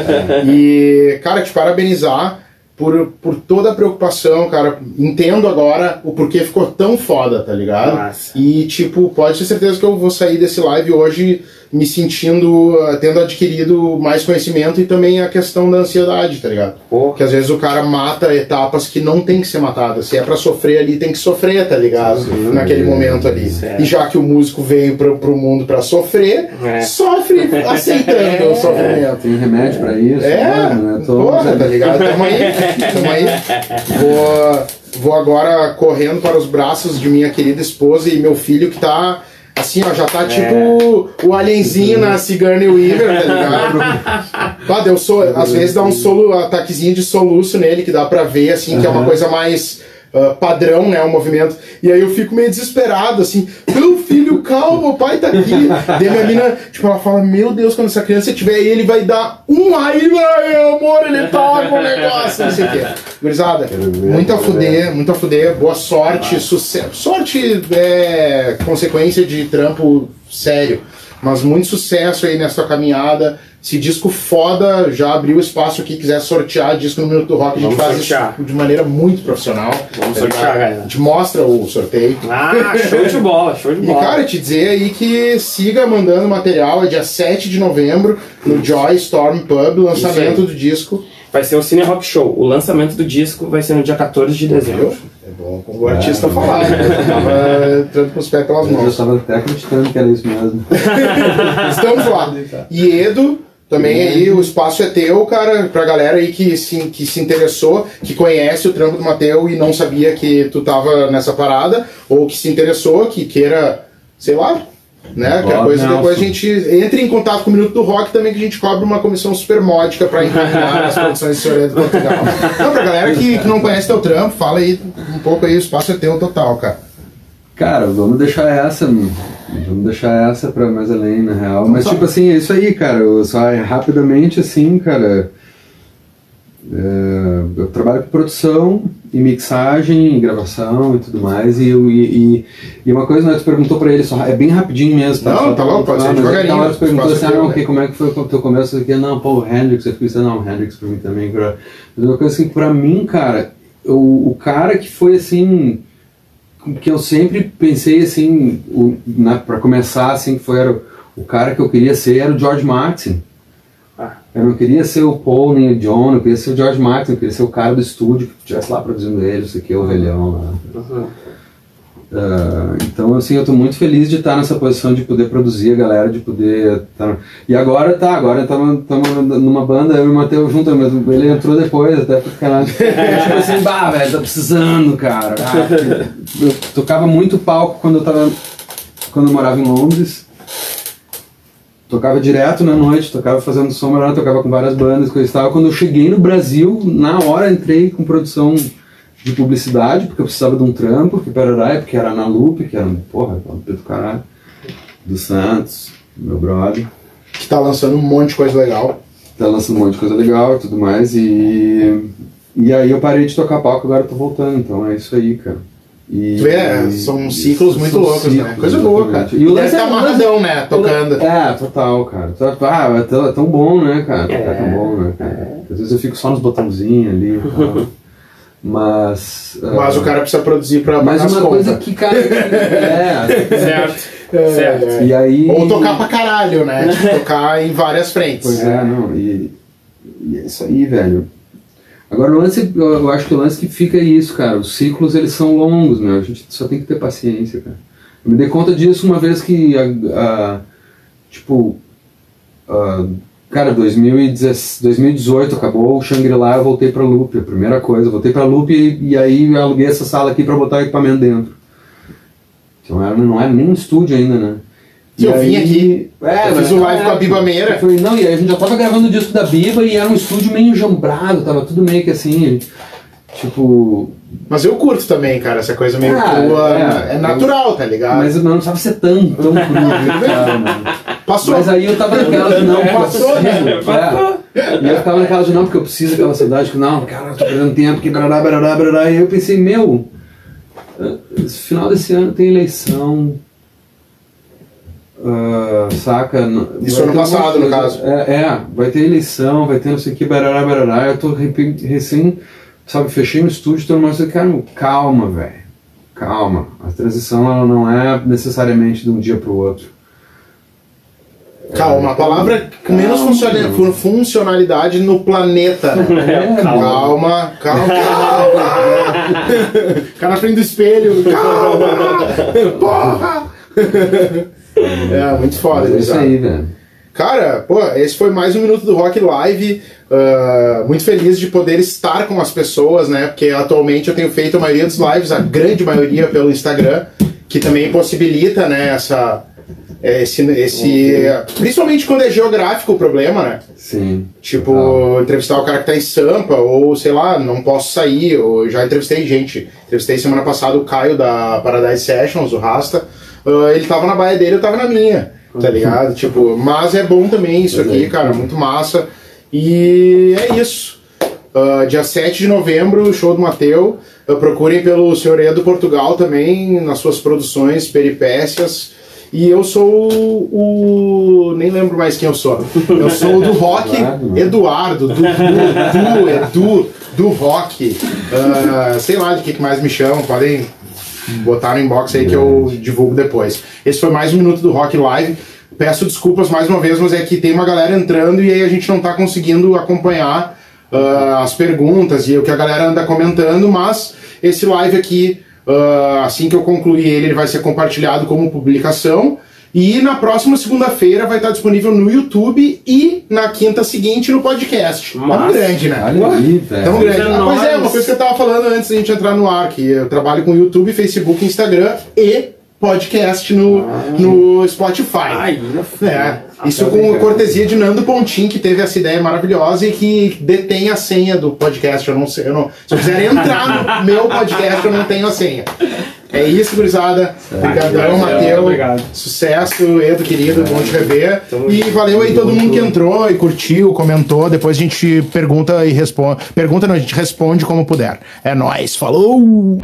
E, cara, te parabenizar por, por toda a preocupação, cara. Entendo agora o porquê ficou tão foda, tá ligado? Massa. E, tipo, pode ter certeza que eu vou sair desse live hoje me sentindo, uh, tendo adquirido mais conhecimento e também a questão da ansiedade, tá ligado? Pô, Que às vezes o cara mata etapas que não tem que ser matadas. Se é pra sofrer ali, tem que sofrer, tá ligado? Naquele momento ali. Certo. E já que o músico veio pro, pro mundo pra sofrer, É. sofre aceitando o sofrimento. Tem remédio pra isso? É, mano? Tô- porra, tá ligado? Tamo aí, tamo aí. Vou, vou agora correndo para os braços de minha querida esposa e meu filho que tá assim, ó, já tá tipo o alienzinho na Sigourney Weaver, tá ligado? Pá, deu so, às vezes dá um solo, ataquezinho de soluço nele que dá pra ver, assim, que é uma coisa mais ah, padrão, né, o movimento. E aí eu fico meio desesperado, assim, meu filho, calma, o pai tá aqui. Daí minha mina, tipo, ela fala, meu Deus, quando essa criança tiver aí, ele vai dar um aí, ai, amor, ele tá com o negócio, não sei o quê. Gurizada, muito a fuder, muito a fuder, boa sorte, sucesso. Sorte é consequência de trampo sério. Mas muito sucesso aí nessa tua caminhada. Esse disco foda já abriu espaço aqui, quiser sortear disco no Minuto do Rock, a gente Vamos faz sortear. isso de maneira muito profissional. Vamos tá sortear, galera. A gente mostra o sorteio. Ah, show de bola, show de E bola. cara, te dizer aí que siga mandando material, é dia 7 de novembro, no Joy Storm Pub, lançamento do disco. Vai ser o Cine Rock Show. O lançamento do disco vai ser no dia 14 de dezembro. É bom como o artista falar, né? Eu tava entrando com os pés pelas Eu mãos. estava até acreditando que era isso mesmo. Estamos lá. E Edo, também aí, o espaço é teu, cara, pra galera aí que se, que se interessou, que conhece o trampo do Mateu e não sabia que tu tava nessa parada, ou que se interessou, que queira, sei lá, né? Que a Ó, coisa depois a gente entre em contato com o Minuto do Rock também, que a gente cobra uma comissão super módica pra encaminhar as produções de Senhoria do Portugal. Não, pra galera que, que não conhece teu trampo, fala aí um pouco aí, o espaço é teu total, cara. Cara, vamos deixar essa, mano. Vamos deixar essa pra mais além, na real. Mas, Só- tipo assim, é isso aí, cara. Eu só rapidamente, assim, cara. é, eu trabalho com produção e mixagem e gravação e tudo mais. E, eu- e, e, uma coisa, né, tu perguntou pra ele, só, é bem rapidinho mesmo. Não, Só tá pra- louco, pode ser mas devagarinho, hora tu perguntou assim, é ah, teu, ok, né? como é que foi o teu começo aqui? Não, pô, o Hendrix, eu fiz, não, o Hendrix pra mim também. Pra... Mas uma coisa assim, pra mim, cara, o, o cara que foi assim que eu sempre pensei assim, pra começar assim, foi era o, o cara que eu queria ser era o George Martin. Ah, Eu não queria ser o Paul nem o John, eu queria ser o George Martin, eu queria ser o cara do estúdio que estivesse lá produzindo ele, isso aqui, o velhão lá. Uhum. Ah, então, assim, eu tô muito feliz de estar nessa posição de poder produzir a galera, de poder. Tá... E agora tá, agora estamos numa banda, eu e o Matheus junto, mas ele entrou depois, até porque caralho. tipo assim, bah, velho, tá precisando, cara. Ah, eu tocava muito palco quando eu tava. Quando eu morava em Londres. Tocava direto na noite, tocava fazendo som, tocava com várias bandas, coisa e tal. Quando eu cheguei no Brasil, na hora entrei com produção de publicidade, porque eu precisava de um trampo, que parará, porque era na Lupe, que era, porra, do caralho, do Santos, meu brother. Que tá lançando um monte de coisa legal. Tá lançando um monte de coisa legal e tudo mais, e, e aí eu parei de tocar palco, agora eu tô voltando, então é isso aí, cara. E, é, são ciclos muito são loucos, né? ciclos, Coisa boa, cara. E o lance tá é- amarradão, né? Tocando. É, total, cara. Ah, é tão, é tão bom, né, cara? É. é tão bom, né, cara? Às vezes eu fico só nos botãozinhos ali e tal. Mas. Mas ah, o cara precisa produzir pra Mas pagar as uma coisa contas. que, cara. É. Certo. É, certo. é. E aí. Ou tocar pra caralho, né? Tipo, tocar em várias frentes. Pois é, não. E, e é isso aí, velho. Agora, o lance, eu eu acho que o lance que fica é isso, cara. Os ciclos, eles são longos, né? A gente só tem que ter paciência, cara. Eu me dei conta disso uma vez que, a, a- tipo, a- cara, 2010 2018 acabou o Shangri-La, eu voltei pra Loop, a primeira coisa. Voltei pra Loop e, e aí eu aluguei essa sala aqui pra botar o equipamento dentro. Então era, não era nem um estúdio ainda, né? E eu vim aí- aqui, É, eu fiz um live com a Biba Meira. foi- não, e aí a gente já tava gravando o disco da Biba e era um estúdio meio jambrado, tava tudo meio que assim, tipo. Mas eu curto também, cara, essa coisa meio Ah, crua. é. É, natural, tá ligado? Mas não precisava ser tão, tão cru, cara, mano. Passou. Mas aí eu tava naquela de não, Passou, né? é. E eu ficava naquela de não, porque eu preciso daquela cidade, que não, cara, eu tô perdendo tempo, que barará, barará, barará. E eu pensei, meu, final desse ano tem eleição. ah, saca? Isso ano passado, no caso. É, é, vai ter eleição, vai ter não sei o que, barará, barará. Eu tô recém, sabe, fechei no estúdio, tô numa cara, calma, velho. Calma. A transição ela não é necessariamente de um dia pro outro. Calma, a palavra com menos Calma. funciona- fun- funcionalidade no planeta, né? É, Calma, calma, calma. Ficar na frente do espelho, calma. Porra! É, muito foda, é isso aí, velho. Cara, pô, esse foi mais um Minuto do Rock Live. Ah, muito feliz de poder estar com as pessoas, né? Porque atualmente eu tenho feito a maioria dos lives, a grande maioria pelo Instagram, que também possibilita, né, essa. Esse, esse, principalmente quando é geográfico o problema, né? Sim. Tipo, Total. entrevistar o cara que tá em Sampa, ou sei lá, não posso sair, ou já entrevistei gente. Entrevistei semana passada o Caio da Paradise Sessions, o Rasta. Ah, ele tava na baia dele, eu tava na minha, tá ligado? Tipo, mas é bom também isso Pois aqui, é. cara, muito massa. E é isso. Ah, dia 7 de novembro, show do Mateu. Ah, procurem pelo Senhor Edo Portugal também, nas suas produções, peripécias. E eu sou o. Nem lembro mais quem eu sou. Eu sou o do rock Eduardo, Eduardo, do, do, do rock. Ah, sei lá de que, mais me chamam, podem botar no inbox aí que eu divulgo depois. Esse foi mais um Minuto do Rock Live. Peço desculpas mais uma vez, mas é que tem uma galera entrando e aí a gente não tá conseguindo acompanhar ah, as perguntas e o que a galera anda comentando, mas esse live aqui, ah, assim que eu concluir ele, ele vai ser compartilhado como publicação. E na próxima segunda-feira vai estar disponível no YouTube e na quinta seguinte no podcast. Tamo Massa. grande, né? Olha aí, velho. Tamo grande. Ah, pois é, uma coisa que eu tava falando antes da gente entrar no ar, que eu trabalho com YouTube, Facebook, Instagram e podcast no, no Spotify. Ai, É, isso com cortesia de Nando Pontin, que teve essa ideia maravilhosa e que detém a senha do podcast. Eu não sei, eu não, se eu quiser entrar no meu podcast, eu não tenho a senha. É isso, gurizada. Obrigadão, Obrigado, Mateu. obrigado. Sucesso, Edu, querido, bom te rever. E valeu aí todo mundo que entrou e curtiu, comentou. Depois a gente pergunta e responde. Pergunta, não, a gente responde como puder. É nóis, falou!